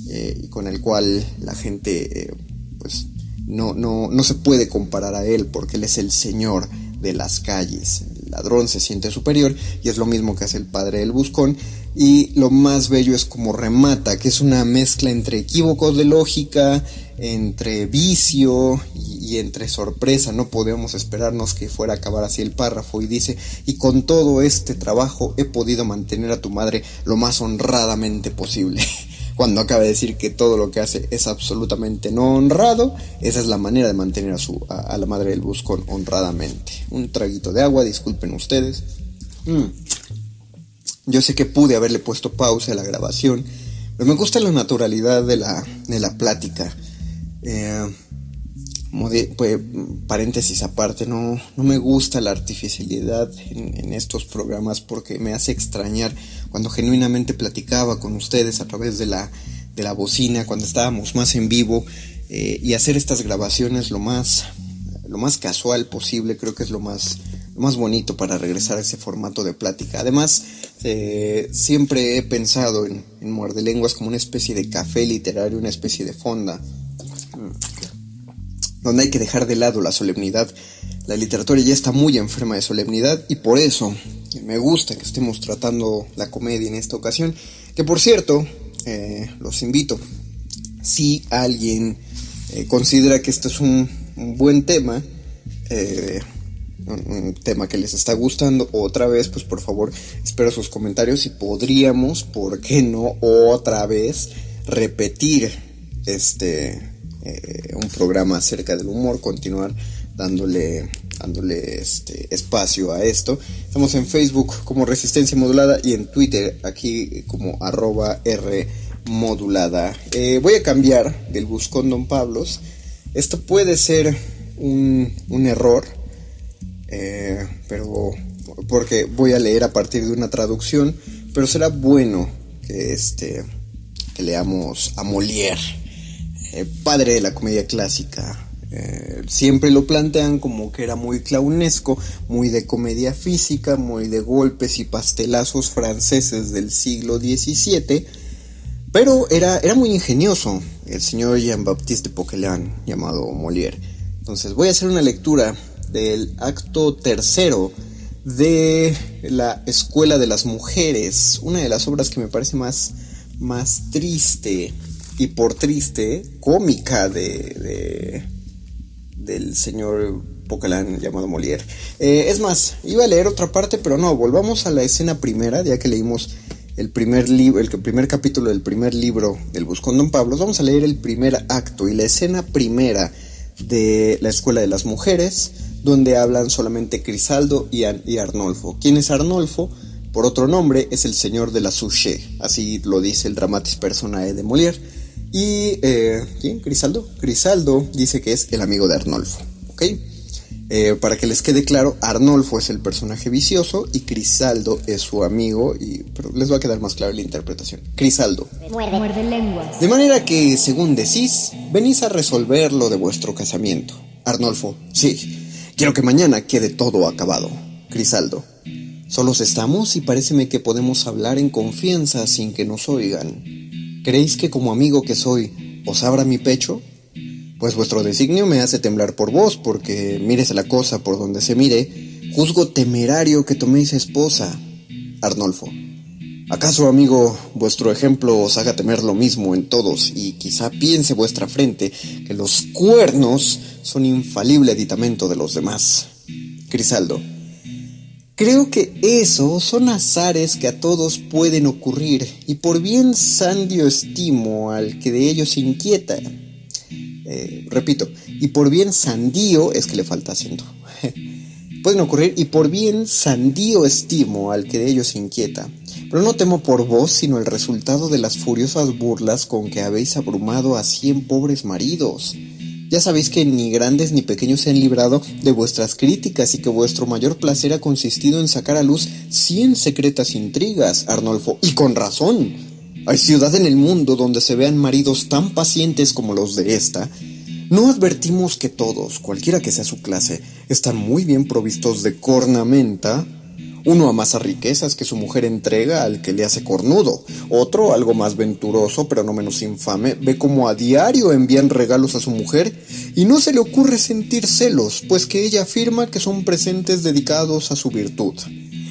eh, y con el cual la gente eh, pues no, no, no se puede comparar a él porque él es el señor de las calles. El ladrón se siente superior y es lo mismo que hace el padre del buscón. Y lo más bello es como remata, que es una mezcla entre equívocos de lógica, entre vicio y, entre sorpresa. No podemos esperarnos que fuera a acabar así el párrafo y dice, y con todo este trabajo he podido mantener a tu madre lo más honradamente posible. Cuando acaba de decir que todo lo que hace es absolutamente no honrado, esa es la manera de mantener a, su, a, la madre del buscón honradamente. Un traguito de agua, disculpen ustedes. Mm. Yo sé que pude haberle puesto pausa a la grabación, pero me gusta la naturalidad de la, de la plática. Eh, pues, paréntesis aparte, no, no me gusta la artificialidad en, estos programas porque me hace extrañar cuando genuinamente platicaba con ustedes a través de la, de la bocina, cuando estábamos más en vivo eh, y hacer estas grabaciones lo más, lo más casual posible, creo que es lo más, más bonito para regresar a ese formato de plática. Además, eh, siempre he pensado en, en como una especie de café literario, una especie de fonda donde hay que dejar de lado la solemnidad. La literatura ya está muy enferma de solemnidad y por eso me gusta que estemos tratando la comedia en esta ocasión. Que por cierto, eh, los invito, si alguien eh, considera que este es un, buen tema, eh, un, tema que les está gustando otra vez, pues por favor espero sus comentarios y podríamos, ¿por qué no otra vez repetir este eh, un programa acerca del humor, continuar dándole, dándole este espacio a esto. Estamos en Facebook como Resistencia Modulada y en Twitter aquí como arroba R modulada. Eh, voy a cambiar del buscón Don Pablos. Esto puede ser un, error, eh, pero porque voy a leer a partir de una traducción, pero será bueno que, este, que leamos a Molière eh, padre de la comedia clásica. Eh, siempre lo plantean como que era muy clownesco, muy de comedia física, muy de golpes y pastelazos franceses del siglo XVII, pero era, era muy ingenioso el señor Jean-Baptiste de Poquelin, llamado Molière. Entonces voy a hacer una lectura del acto tercero de la Escuela de las Mujeres, una de las obras que me parece más, más triste y por triste, cómica de, del señor Poquelin llamado Molière. Eh, es más, iba a leer otra parte, pero no, volvamos a la escena primera, ya que leímos el primer libro, el primer capítulo del primer libro del Buscón Don Pablo, vamos a leer el primer acto y la escena primera de la Escuela de las Mujeres, donde hablan solamente Crisaldo y, y Arnolfo. ¿Quién es Arnolfo? Por otro nombre es el señor de la Souché, así lo dice el dramatis personae de Molière. Y, eh, ¿quién? Crisaldo. Crisaldo dice que es el amigo de Arnolfo, ¿ok? Eh, para que les quede claro, Arnolfo es el personaje vicioso y Crisaldo es su amigo, y, pero les va a quedar más claro la interpretación. Crisaldo. Muerde. Muerde lenguas. De manera que, según decís, venís a resolver lo de vuestro casamiento. Arnolfo, sí, quiero que mañana quede todo acabado. Crisaldo, solos estamos y pareceme que podemos hablar en confianza sin que nos oigan. ¿Creéis que como amigo que soy os abra mi pecho? Pues vuestro designio me hace temblar por vos, porque mírese la cosa por donde se mire, juzgo temerario que toméis esposa. Arnolfo. ¿Acaso, amigo, vuestro ejemplo os haga temer lo mismo en todos y quizá piense vuestra frente que los cuernos son infalible aditamento de los demás? Crisaldo. Creo que esos son azares que a todos pueden ocurrir, y por bien sandio estimo al que de ellos inquieta. Eh, repito, y por bien sandío es que le falta acento. pueden ocurrir, y por bien sandío estimo al que de ellos inquieta. Pero no temo por vos, sino el resultado de las furiosas burlas con que habéis abrumado a cien pobres maridos. Ya sabéis que ni grandes ni pequeños se han librado de vuestras críticas y que vuestro mayor placer ha consistido en sacar a luz cien secretas intrigas, Arnolfo, y con razón. Hay ciudad en el mundo donde se vean maridos tan pacientes como los de esta. No advertimos que todos, cualquiera que sea su clase, están muy bien provistos de cornamenta, uno amasa riquezas que su mujer entrega al que le hace cornudo. Otro, algo más venturoso pero no menos infame, ve como a diario envían regalos a su mujer y no se le ocurre sentir celos, pues que ella afirma que son presentes dedicados a su virtud.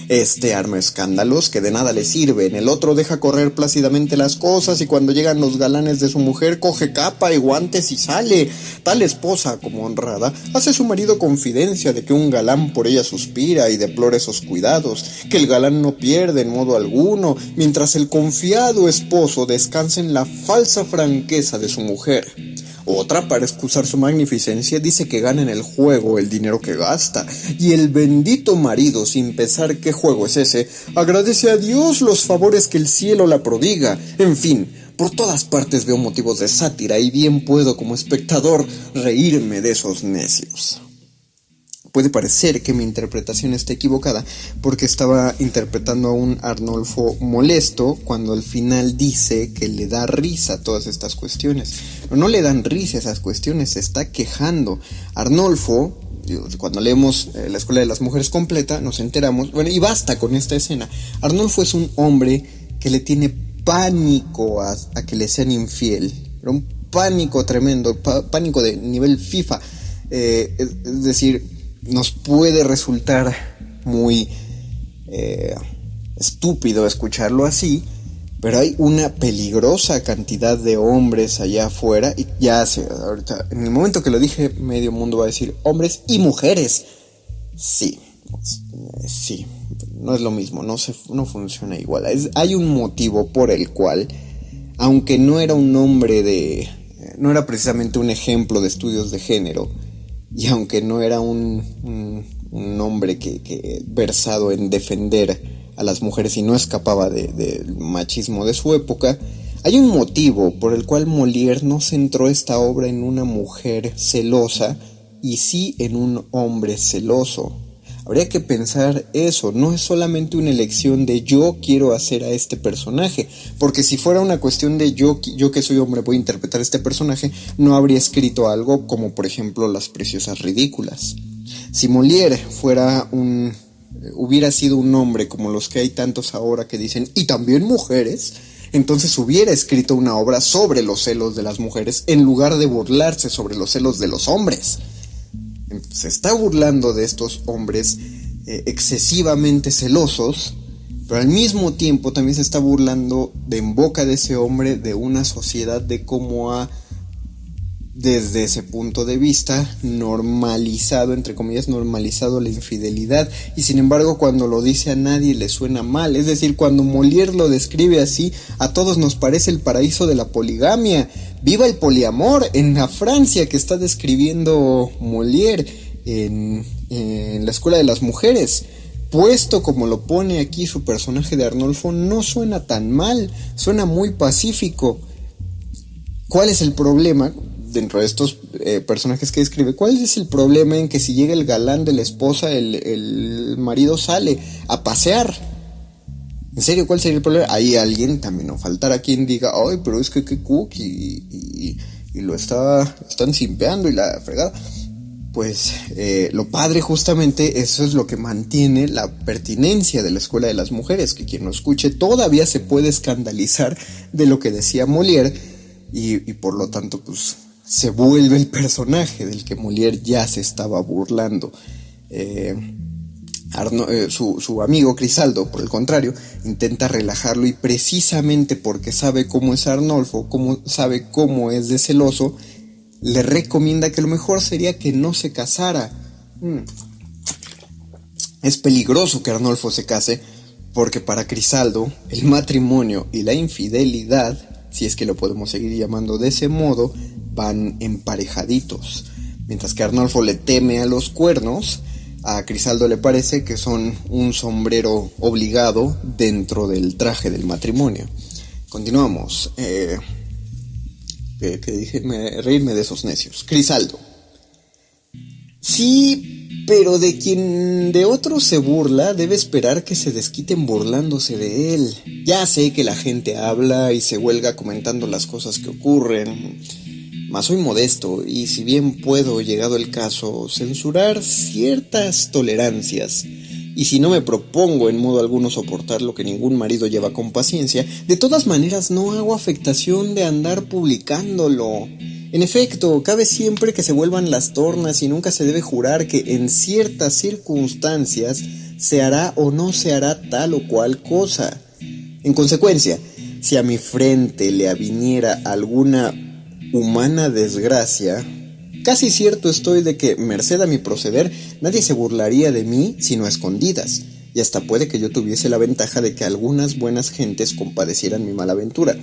Este arma escándalos que de nada le sirven, el otro deja correr plácidamente las cosas y cuando llegan los galanes de su mujer coge capa y guantes y sale. Tal esposa, como honrada, hace su marido confidencia de que un galán por ella suspira y deplora esos cuidados, que el galán no pierde en modo alguno, mientras el confiado esposo descansa en la falsa franqueza de su mujer. Otra, para excusar su magnificencia, dice que gana en el juego el dinero que gasta. Y el bendito marido, sin pensar qué juego es ese, agradece a Dios los favores que el cielo la prodiga. En fin, Por todas partes veo motivos de sátira y bien puedo como espectador reírme de esos necios. Puede parecer que mi interpretación está equivocada porque estaba interpretando a un Arnolfo molesto cuando al final dice que le da risa a todas estas cuestiones. Pero no le dan risa a esas cuestiones, se está quejando. Arnolfo, cuando leemos eh, La Escuela de las Mujeres completa, nos enteramos, bueno, y basta con esta escena. Arnolfo es un hombre que le tiene pánico a, que le sean infiel. un pánico tremendo, pánico de nivel FIFA. Eh, es decir, nos puede resultar muy eh, estúpido escucharlo así, pero hay una peligrosa cantidad de hombres allá afuera y ya se, ahorita, en el momento que lo dije, medio mundo va a decir hombres y mujeres. Sí, sí, no es lo mismo, no, se, no funciona igual. hay un motivo por el cual, aunque no era un hombre de, no era precisamente un ejemplo de estudios de género, y aunque no era un, hombre que, versado en defender a las mujeres y no escapaba del machismo de su época, hay un motivo por el cual Molière no centró esta obra en una mujer celosa y sí en un hombre celoso. Habría que pensar eso, no es solamente una elección de yo quiero hacer a este personaje, porque si fuera una cuestión de yo, yo que soy hombre voy a interpretar a este personaje, no habría escrito algo como por ejemplo Las Preciosas Ridículas. Si Molière fuera un hubiera sido un hombre como los que hay tantos ahora que dicen y también mujeres, entonces hubiera escrito una obra sobre los celos de las mujeres en lugar de burlarse sobre los celos de los hombres se está burlando de estos hombres eh, excesivamente celosos, pero al mismo tiempo también se está burlando de en boca de ese hombre de una sociedad de cómo ha desde ese punto de vista normalizado, entre comillas, normalizado la infidelidad y sin embargo cuando lo dice a nadie le suena mal, es decir, cuando Molière lo describe así, a todos nos parece el paraíso de la poligamia, viva el poliamor en la Francia que está describiendo Molière en, en la Escuela de las Mujeres puesto como lo pone aquí su personaje de Arnolfo, no suena tan mal, suena muy pacífico. ¿Cuál es el problema? Dentro de estos eh, personajes que describe, ¿cuál es el problema en que si llega el galán de la esposa, el, marido sale a pasear? ¿En serio cuál sería el problema? Hay alguien, también no faltará quien diga, ay, pero es que qué cookie y, lo está, están simpeando y la fregada. Pues eh, lo padre justamente eso es lo que mantiene la pertinencia de la escuela de las mujeres, que quien lo escuche todavía se puede escandalizar de lo que decía Molière y por lo tanto pues se vuelve el personaje del que Molière ya se estaba burlando. Eh, eh, su, amigo Crisaldo, por el contrario, intenta relajarlo y precisamente porque sabe cómo es Arnolfo, cómo, sabe cómo es de celoso, le recomienda que lo mejor sería que no se casara. Mm. Es peligroso que Arnolfo se case porque para Crisaldo el matrimonio y la infidelidad, si es que lo podemos seguir llamando de ese modo, van emparejaditos. Mientras que Arnolfo le teme a los cuernos, a Crisaldo le parece que son un sombrero obligado dentro del traje del matrimonio. Continuamos. Eh, que, dije reírme de esos necios. Crisaldo. Sí, pero de quien de otro se burla debe esperar que se desquiten burlándose de él. Ya sé que la gente habla y se huelga comentando las cosas que ocurren mas soy modesto y si bien puedo, llegado el caso, censurar ciertas tolerancias, y si no me propongo en modo alguno soportar lo que ningún marido lleva con paciencia, de todas maneras no hago afectación de andar publicándolo. En efecto, cabe siempre que se vuelvan las tornas y nunca se debe jurar que en ciertas circunstancias se hará o no se hará tal o cual cosa. En consecuencia, si a mi frente le aviniera alguna humana desgracia, casi cierto estoy de que, merced a mi proceder, nadie se burlaría de mí sino a escondidas, y hasta puede que yo tuviese la ventaja de que algunas buenas gentes compadecieran mi mala aventura.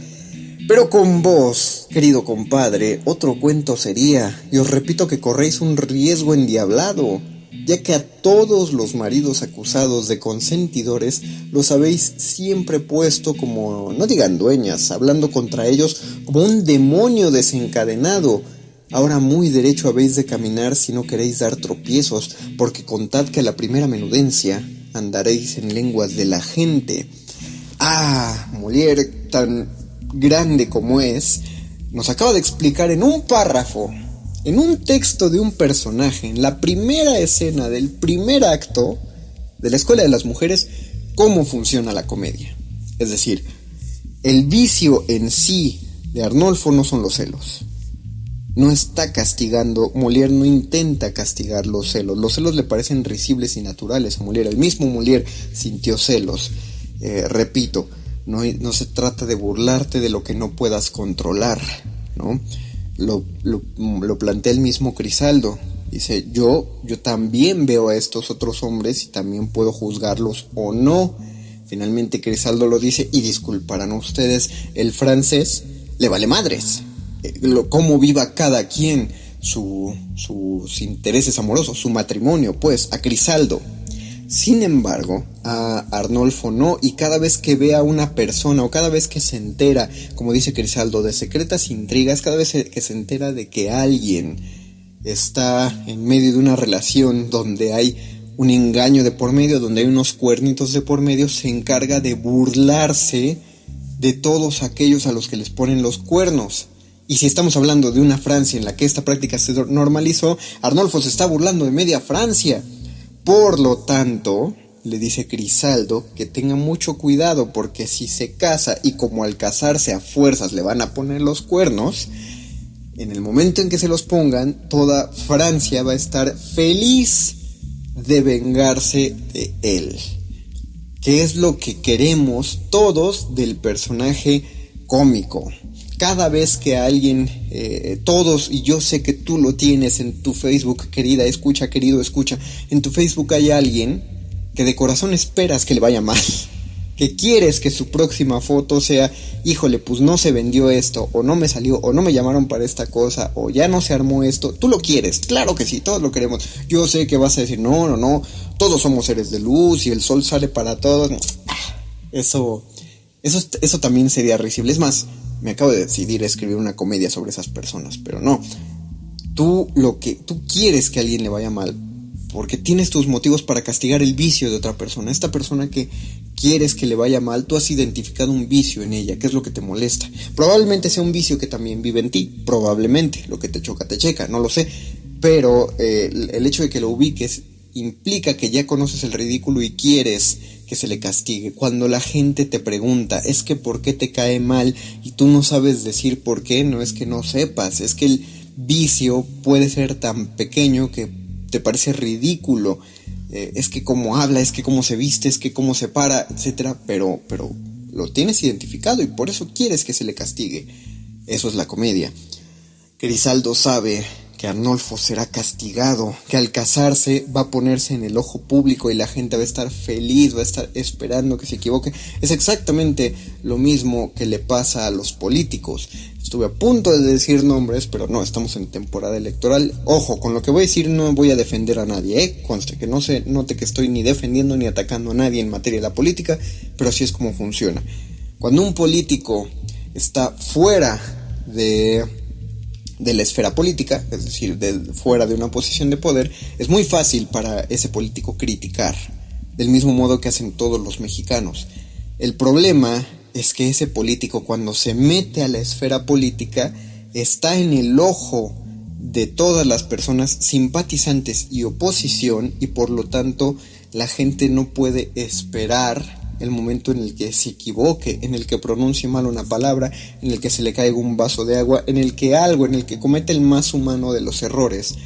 Pero con vos, querido compadre, otro cuento sería, y os repito que corréis un riesgo endiablado. ya que a todos los maridos acusados de consentidores los habéis siempre puesto como, no digan dueñas, hablando contra ellos como un demonio desencadenado. Ahora muy derecho habéis de caminar si no queréis dar tropiezos, porque contad que a la primera menudencia andaréis en lenguas de la gente. Ah, Molière, tan grande como es, nos acaba de explicar en un párrafo en un texto de un personaje, en la primera escena del primer acto de la Escuela de las Mujeres, cómo funciona la comedia. Es decir, el vicio en sí de Arnolfo no son los celos. No está castigando, Molière no intenta castigar los celos. Los celos le parecen risibles y naturales a Molière. El mismo Molière sintió celos. Eh, repito, no, no se trata de burlarte de lo que no puedas controlar, ¿no? lo, lo, plantea el mismo Crisaldo. Dice, yo, yo también veo a estos otros hombres y también puedo juzgarlos o no. Finalmente Crisaldo lo dice y disculparán ustedes, el francés le vale madres. Lo, cómo viva cada quien su, sus intereses amorosos, su matrimonio, pues, a Crisaldo. Sin embargo, a Arnolfo no, y cada vez que ve a una persona o cada vez que se entera, como dice Crisaldo, de secretas intrigas, cada vez que se entera de que alguien está en medio de una relación donde hay un engaño de por medio, donde hay unos cuernitos de por medio, se encarga de burlarse de todos aquellos a los que les ponen los cuernos. Y si estamos hablando de una Francia en la que esta práctica se normalizó, Arnolfo se está burlando de media Francia. Por lo tanto, le dice Crisaldo que tenga mucho cuidado porque si se casa y como al casarse a fuerzas le van a poner los cuernos, en el momento en que se los pongan, toda Francia va a estar feliz de vengarse de él. ¿Qué es lo que queremos todos del personaje cómico? Cada vez que alguien, eh, todos, y yo sé que tú lo tienes en tu Facebook, querida, escucha, querido, escucha, en tu Facebook hay alguien que de corazón esperas que le vaya mal, que quieres que su próxima foto sea, híjole, pues no se vendió esto, o no me salió, o no me llamaron para esta cosa, o ya no se armó esto, tú lo quieres, claro que sí, todos lo queremos. Yo sé que vas a decir, no, no, no, todos somos seres de luz y el sol sale para todos. Eso, eso, eso también sería risible. Es más, me acabo de decidir escribir una comedia sobre esas personas, pero no. Tú lo que tú quieres que alguien le vaya mal porque tienes tus motivos para castigar el vicio de otra persona. Esta persona que quieres que le vaya mal, tú has identificado un vicio en ella, ¿qué es lo que te molesta? Probablemente sea un vicio que también vive en ti, probablemente, lo que te choca te checa, no lo sé, pero eh, el hecho de que lo ubiques implica que ya conoces el ridículo y quieres que se le castigue. Cuando la gente te pregunta, es que por qué te cae mal y tú no sabes decir por qué, no es que no sepas, es que el vicio puede ser tan pequeño que te parece ridículo. Eh, es que cómo habla, es que cómo se viste, es que cómo se para, etcétera, pero, pero lo tienes identificado y por eso quieres que se le castigue. Eso es la comedia. Grisaldo sabe que Arnolfo será castigado, que al casarse va a ponerse en el ojo público y la gente va a estar feliz, va a estar esperando que se equivoque. Es exactamente lo mismo que le pasa a los políticos. Estuve a punto de decir nombres, pero no, estamos en temporada electoral. Ojo, con lo que voy a decir no voy a defender a nadie, ¿eh? Conste que no se note que estoy ni defendiendo ni atacando a nadie en materia de la política, pero así es como funciona. Cuando un político está fuera de de la esfera política, es decir, de fuera de una posición de poder, es muy fácil para ese político criticar, del mismo modo que hacen todos los mexicanos. El problema es que ese político cuando se mete a la esfera política está en el ojo de todas las personas simpatizantes y oposición y por lo tanto la gente no puede esperar el momento en el que se equivoque, en el que pronuncie mal una palabra, en el que se le caiga un vaso de agua, en el que algo, en el que comete el más humano de los errores,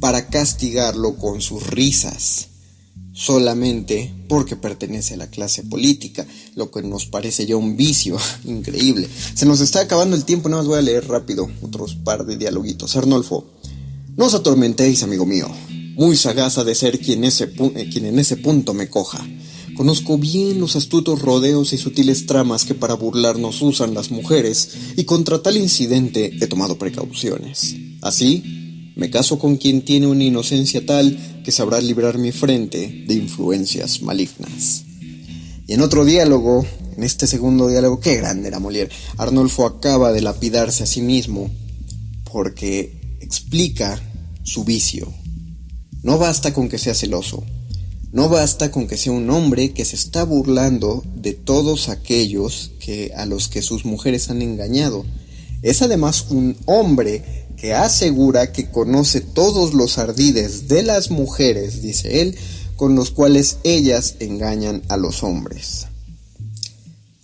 para castigarlo con sus risas, solamente porque pertenece a la clase política, lo que nos parece ya un vicio increíble. Se nos está acabando el tiempo, nada más voy a leer rápido otros par de dialoguitos. Arnolfo, no os atormentéis, amigo mío. Muy sagaz de ser quien, ese eh, quien en ese punto me coja. Conozco bien los astutos rodeos y sutiles tramas que para burlarnos usan las mujeres, y contra tal incidente he tomado precauciones. Así, Me caso con quien tiene una inocencia tal que sabrá librar mi frente de influencias malignas. Y en otro diálogo, en este segundo diálogo, qué grande era Molière, Arnolfo acaba de lapidarse a sí mismo porque explica su vicio. No basta con que sea celoso, no basta con que sea un hombre que se está burlando de todos aquellos que a los que sus mujeres han engañado. Es además un hombre que asegura que conoce todos los ardides de las mujeres, dice él, con los cuales ellas engañan a los hombres.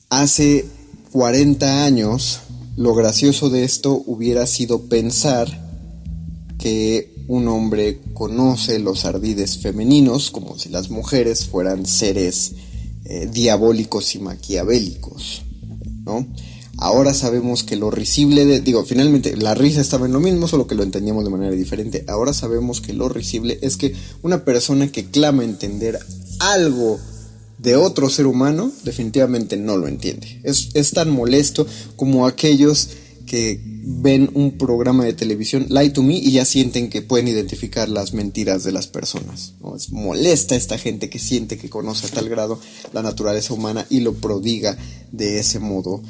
Hace 40 años, lo gracioso de esto hubiera sido pensar que un hombre conoce los ardides femeninos como si las mujeres fueran seres eh, diabólicos y maquiavélicos, ¿no? Ahora sabemos que lo risible de, digo, finalmente la risa estaba en lo mismo, solo que lo entendíamos de manera diferente. Ahora sabemos que lo risible es que una persona que clama entender algo de otro ser humano definitivamente no lo entiende. Es, es tan molesto como aquellos que ven un programa de televisión, Lie to Me, y ya sienten que pueden identificar las mentiras de las personas. ¿no? Es molesta esta gente que siente que conoce a tal grado la naturaleza humana y lo prodiga de ese modo.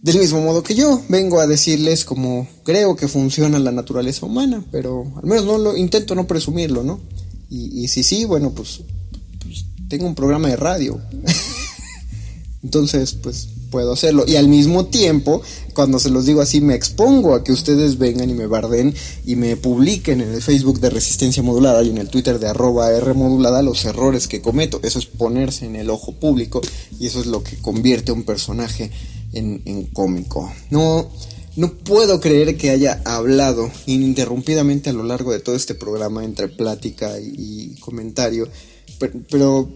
Del mismo modo que yo, vengo a decirles cómo creo que funciona la naturaleza humana, pero al menos no lo intento no presumirlo, ¿no? Y, y si sí, bueno, pues, pues tengo un programa de radio. Entonces, pues puedo hacerlo. Y al mismo tiempo, cuando se los digo así, me expongo a que ustedes vengan y me barden y me publiquen en el Facebook de Resistencia Modulada y en el Twitter de arroba R modulada los errores que cometo. Eso es ponerse en el ojo público y eso es lo que convierte a un personaje en, en cómico. No, no puedo creer que haya hablado ininterrumpidamente a lo largo de todo este programa entre plática y, comentario pero,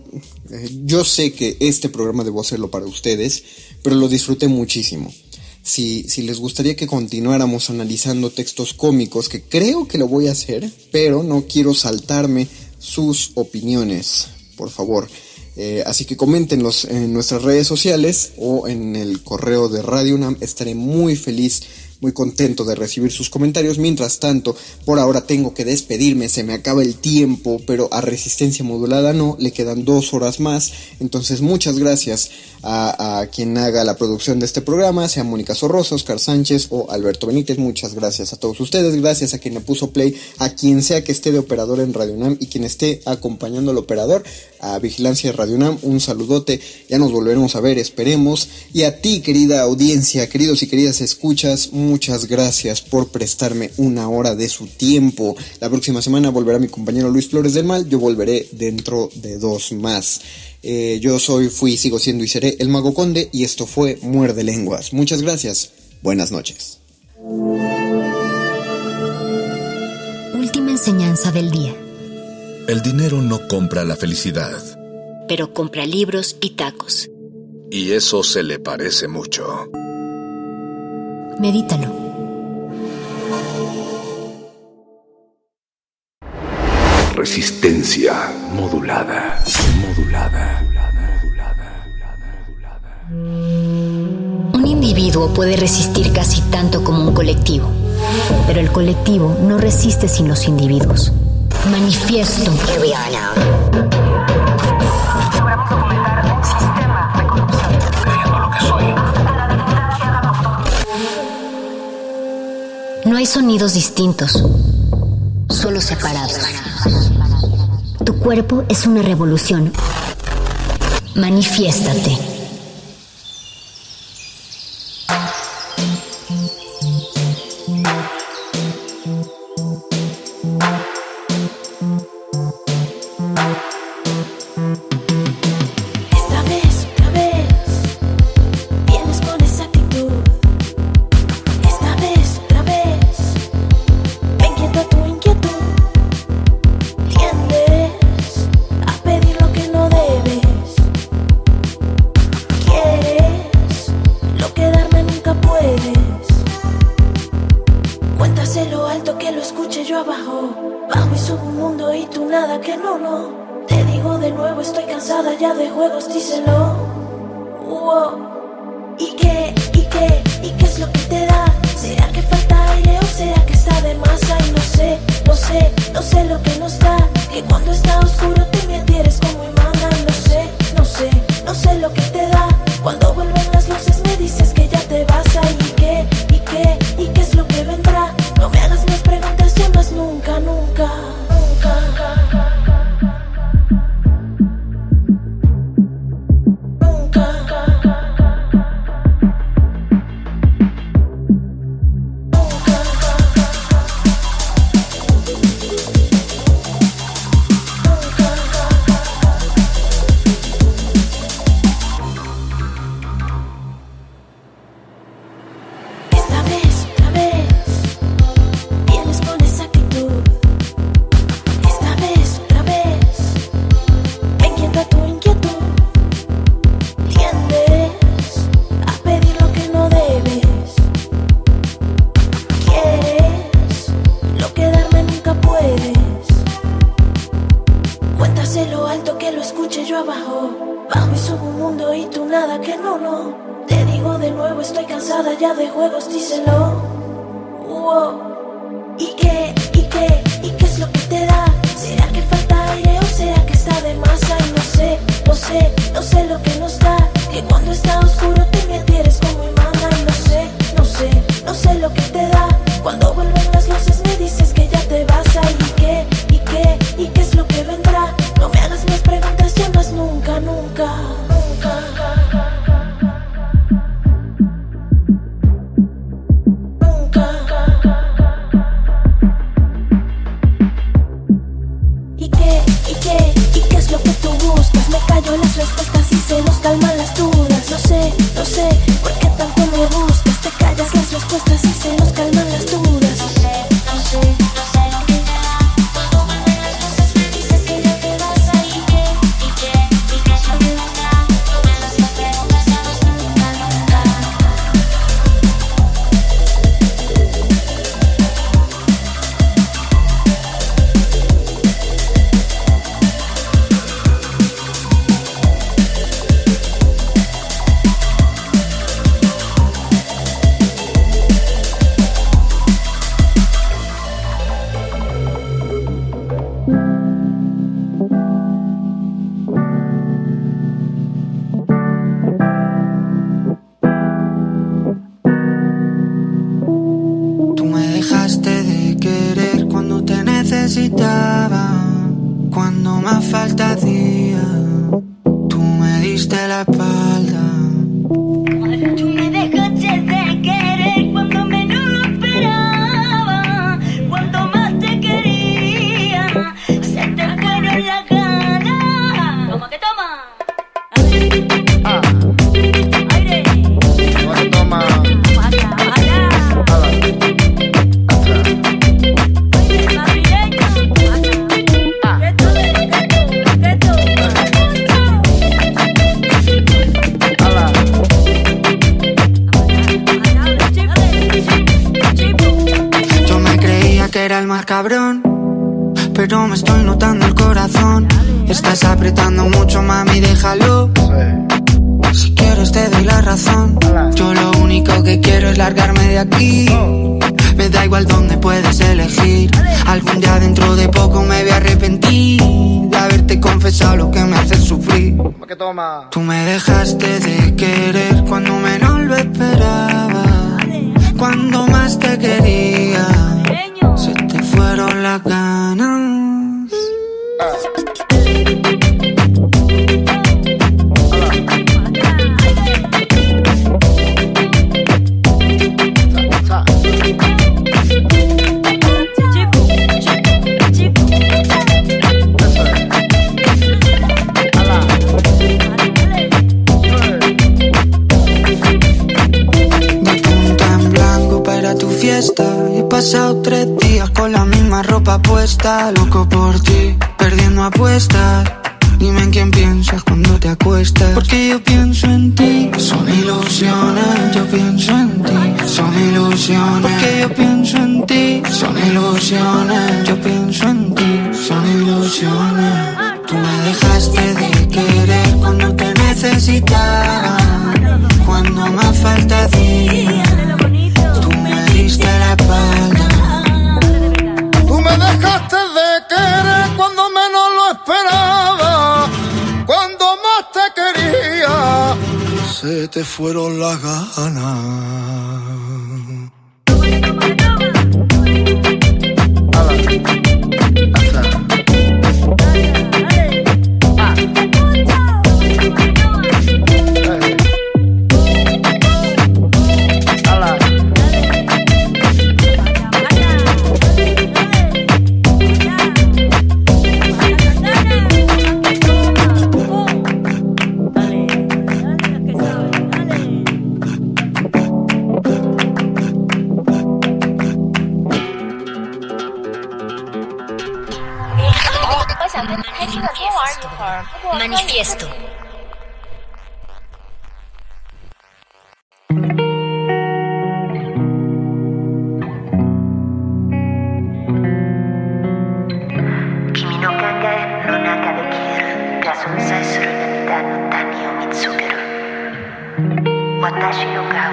eh, yo sé que este programa debo hacerlo para ustedes, pero lo disfruté muchísimo. Si, si les gustaría que continuáramos analizando textos cómicos, que creo que lo voy a hacer, pero no quiero saltarme sus opiniones, por favor. Eh, así que coméntenlos en nuestras redes sociales o en el correo de Radio UNAM. Estaré muy feliz muy contento de recibir sus comentarios. Mientras tanto, por ahora tengo que despedirme, se me acaba el tiempo, pero a resistencia modulada no, le quedan dos horas más. Entonces, muchas gracias a, quien haga la producción de este programa, sea Mónica Sorrosa, Oscar Sánchez o Alberto Benítez. Muchas gracias a todos ustedes, gracias a quien me puso play, a quien sea que esté de operador en Radio UNAM y quien esté acompañando al operador, a Vigilancia Radio UNAM, un saludote, ya nos volveremos a ver, esperemos. Y a ti, querida audiencia, queridos y queridas escuchas, muchas gracias por prestarme una hora de su tiempo. La próxima semana volverá mi compañero Luis Flores del Mal, yo volveré dentro de dos más. Eh, yo soy, fui, sigo siendo y seré el Mago Conde y esto fue Muerde Lenguas. Muchas gracias. Buenas noches. Última enseñanza del día. El dinero no compra la felicidad. Pero compra libros y tacos. Y eso se le parece mucho. Medítalo. Resistencia modulada. Modulada. Un individuo puede resistir casi tanto como un colectivo, pero el colectivo no resiste sin los individuos. Manifiesto. Logramos documentar un sistema de corrupción. Lo que soy. No hay sonidos distintos, solo separados. Tu cuerpo es una revolución. Manifiéstate.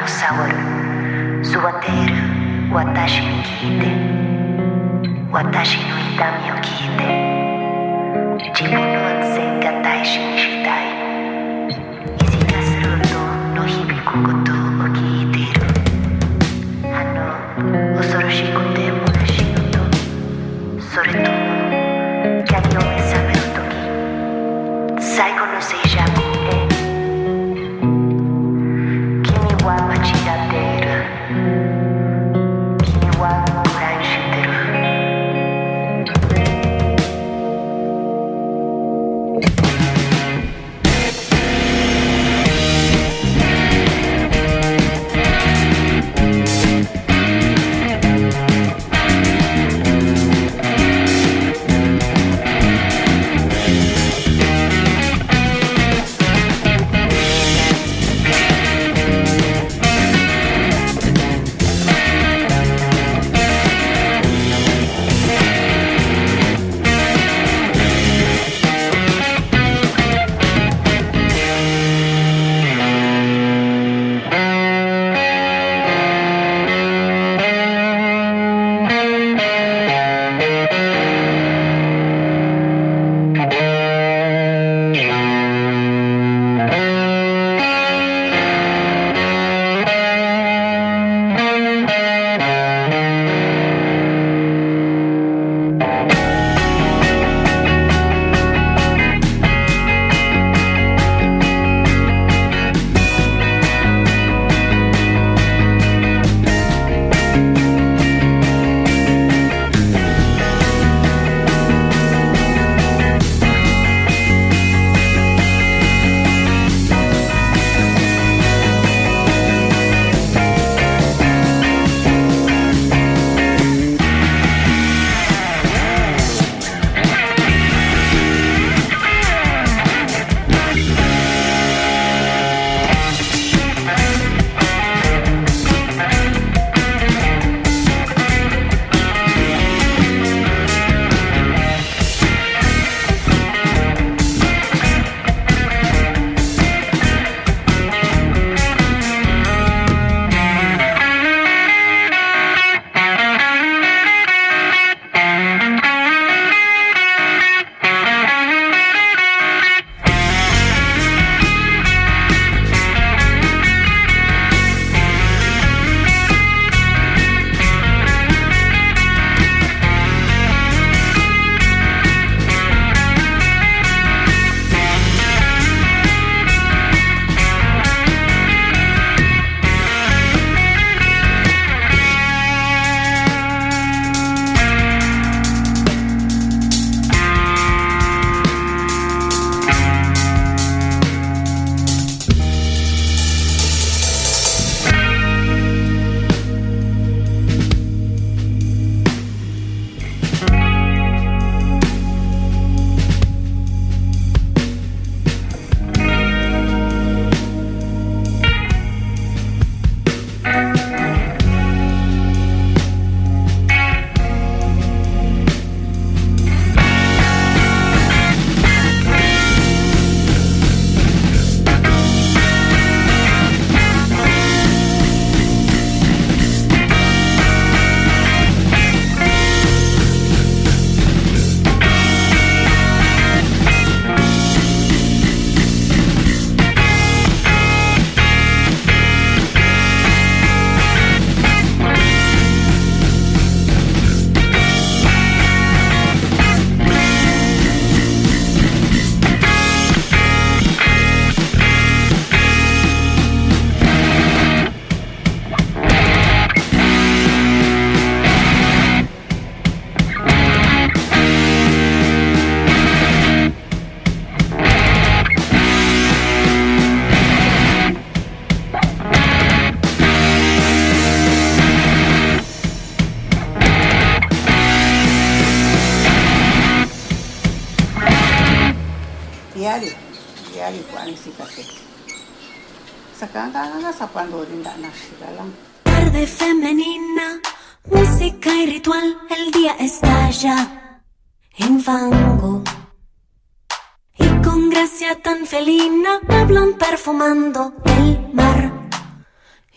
触る座っている私に聞いて私の痛みを聞いて自分の安全が大事にしたい虹がする音の響くことを聞いているあの恐ろしくてもなし音それとも闇を目覚める時最後の静寂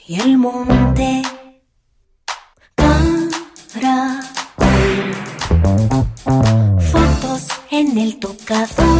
y el monte caracol. Fotos en el tocador.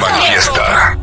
Манифеста.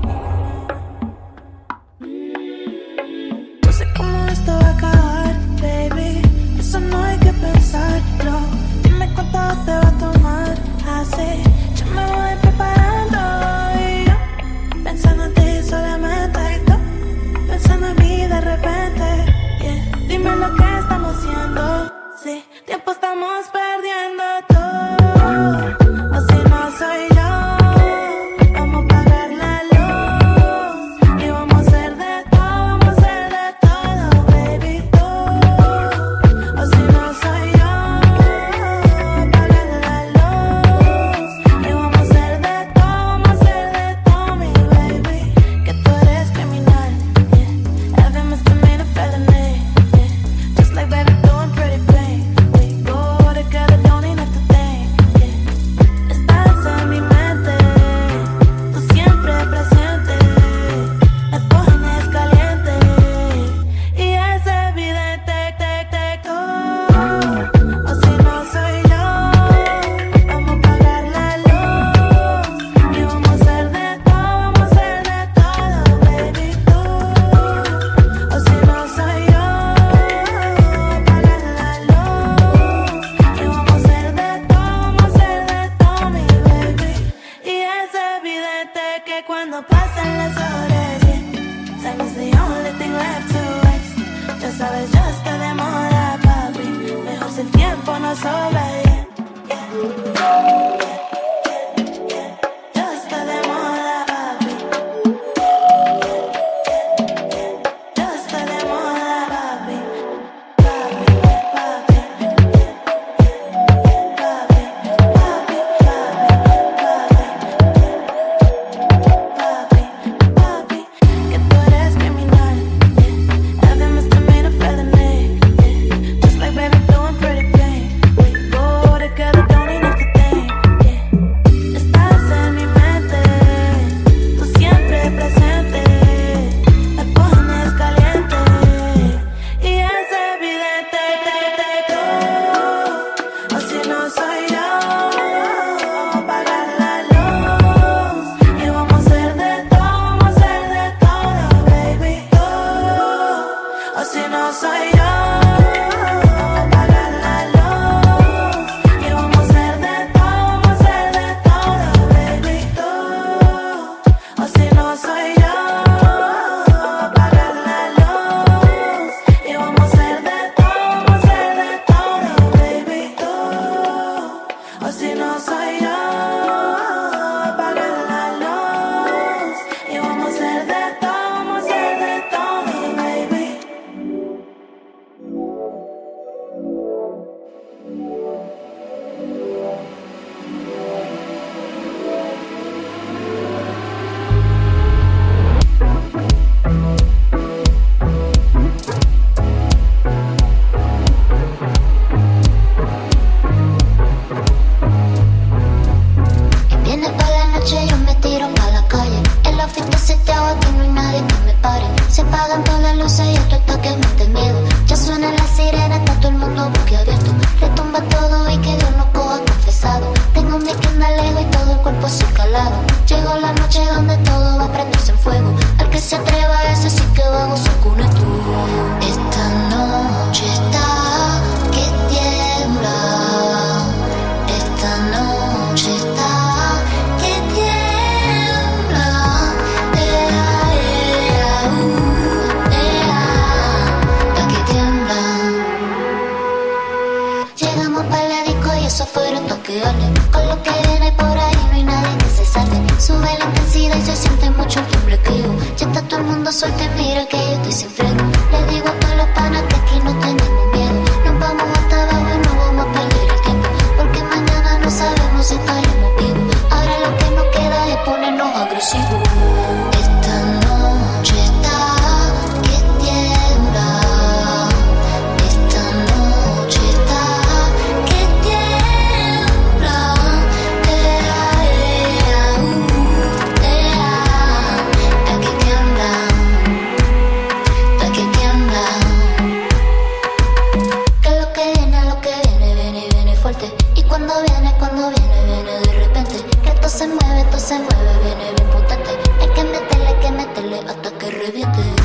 reviente.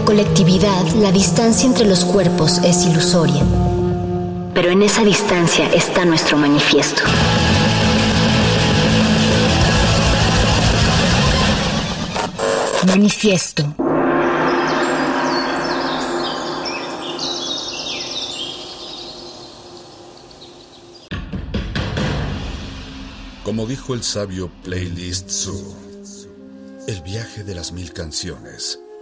La colectividad, la distancia entre los cuerpos es ilusoria. Pero en esa distancia está nuestro manifiesto. Manifiesto. Como dijo el sabio Playlist Zoo, el viaje de las mil canciones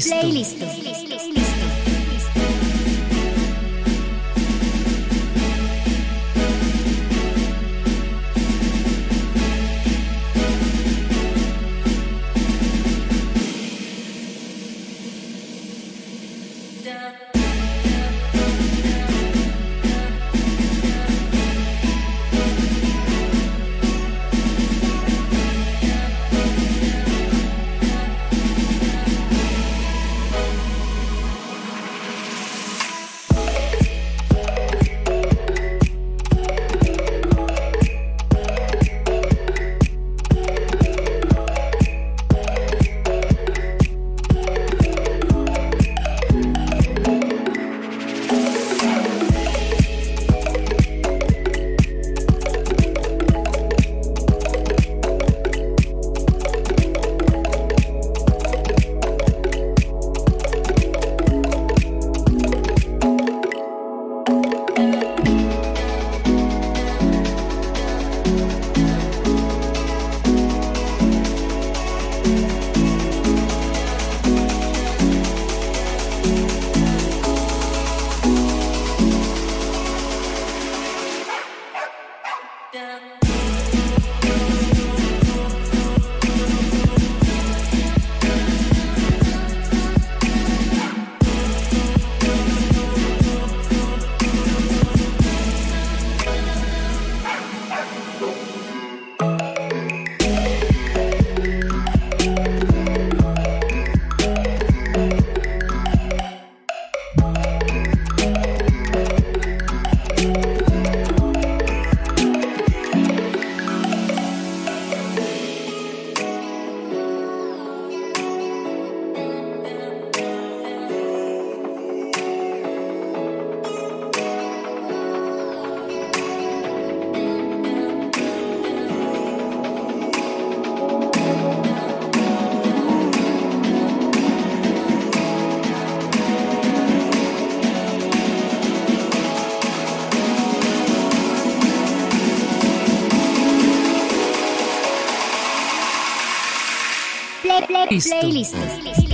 Playlist. Play, play, Listo. Playlist.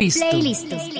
La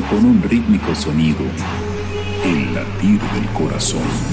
con un rítmico sonido, el latir del corazón.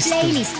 Listo. Listo.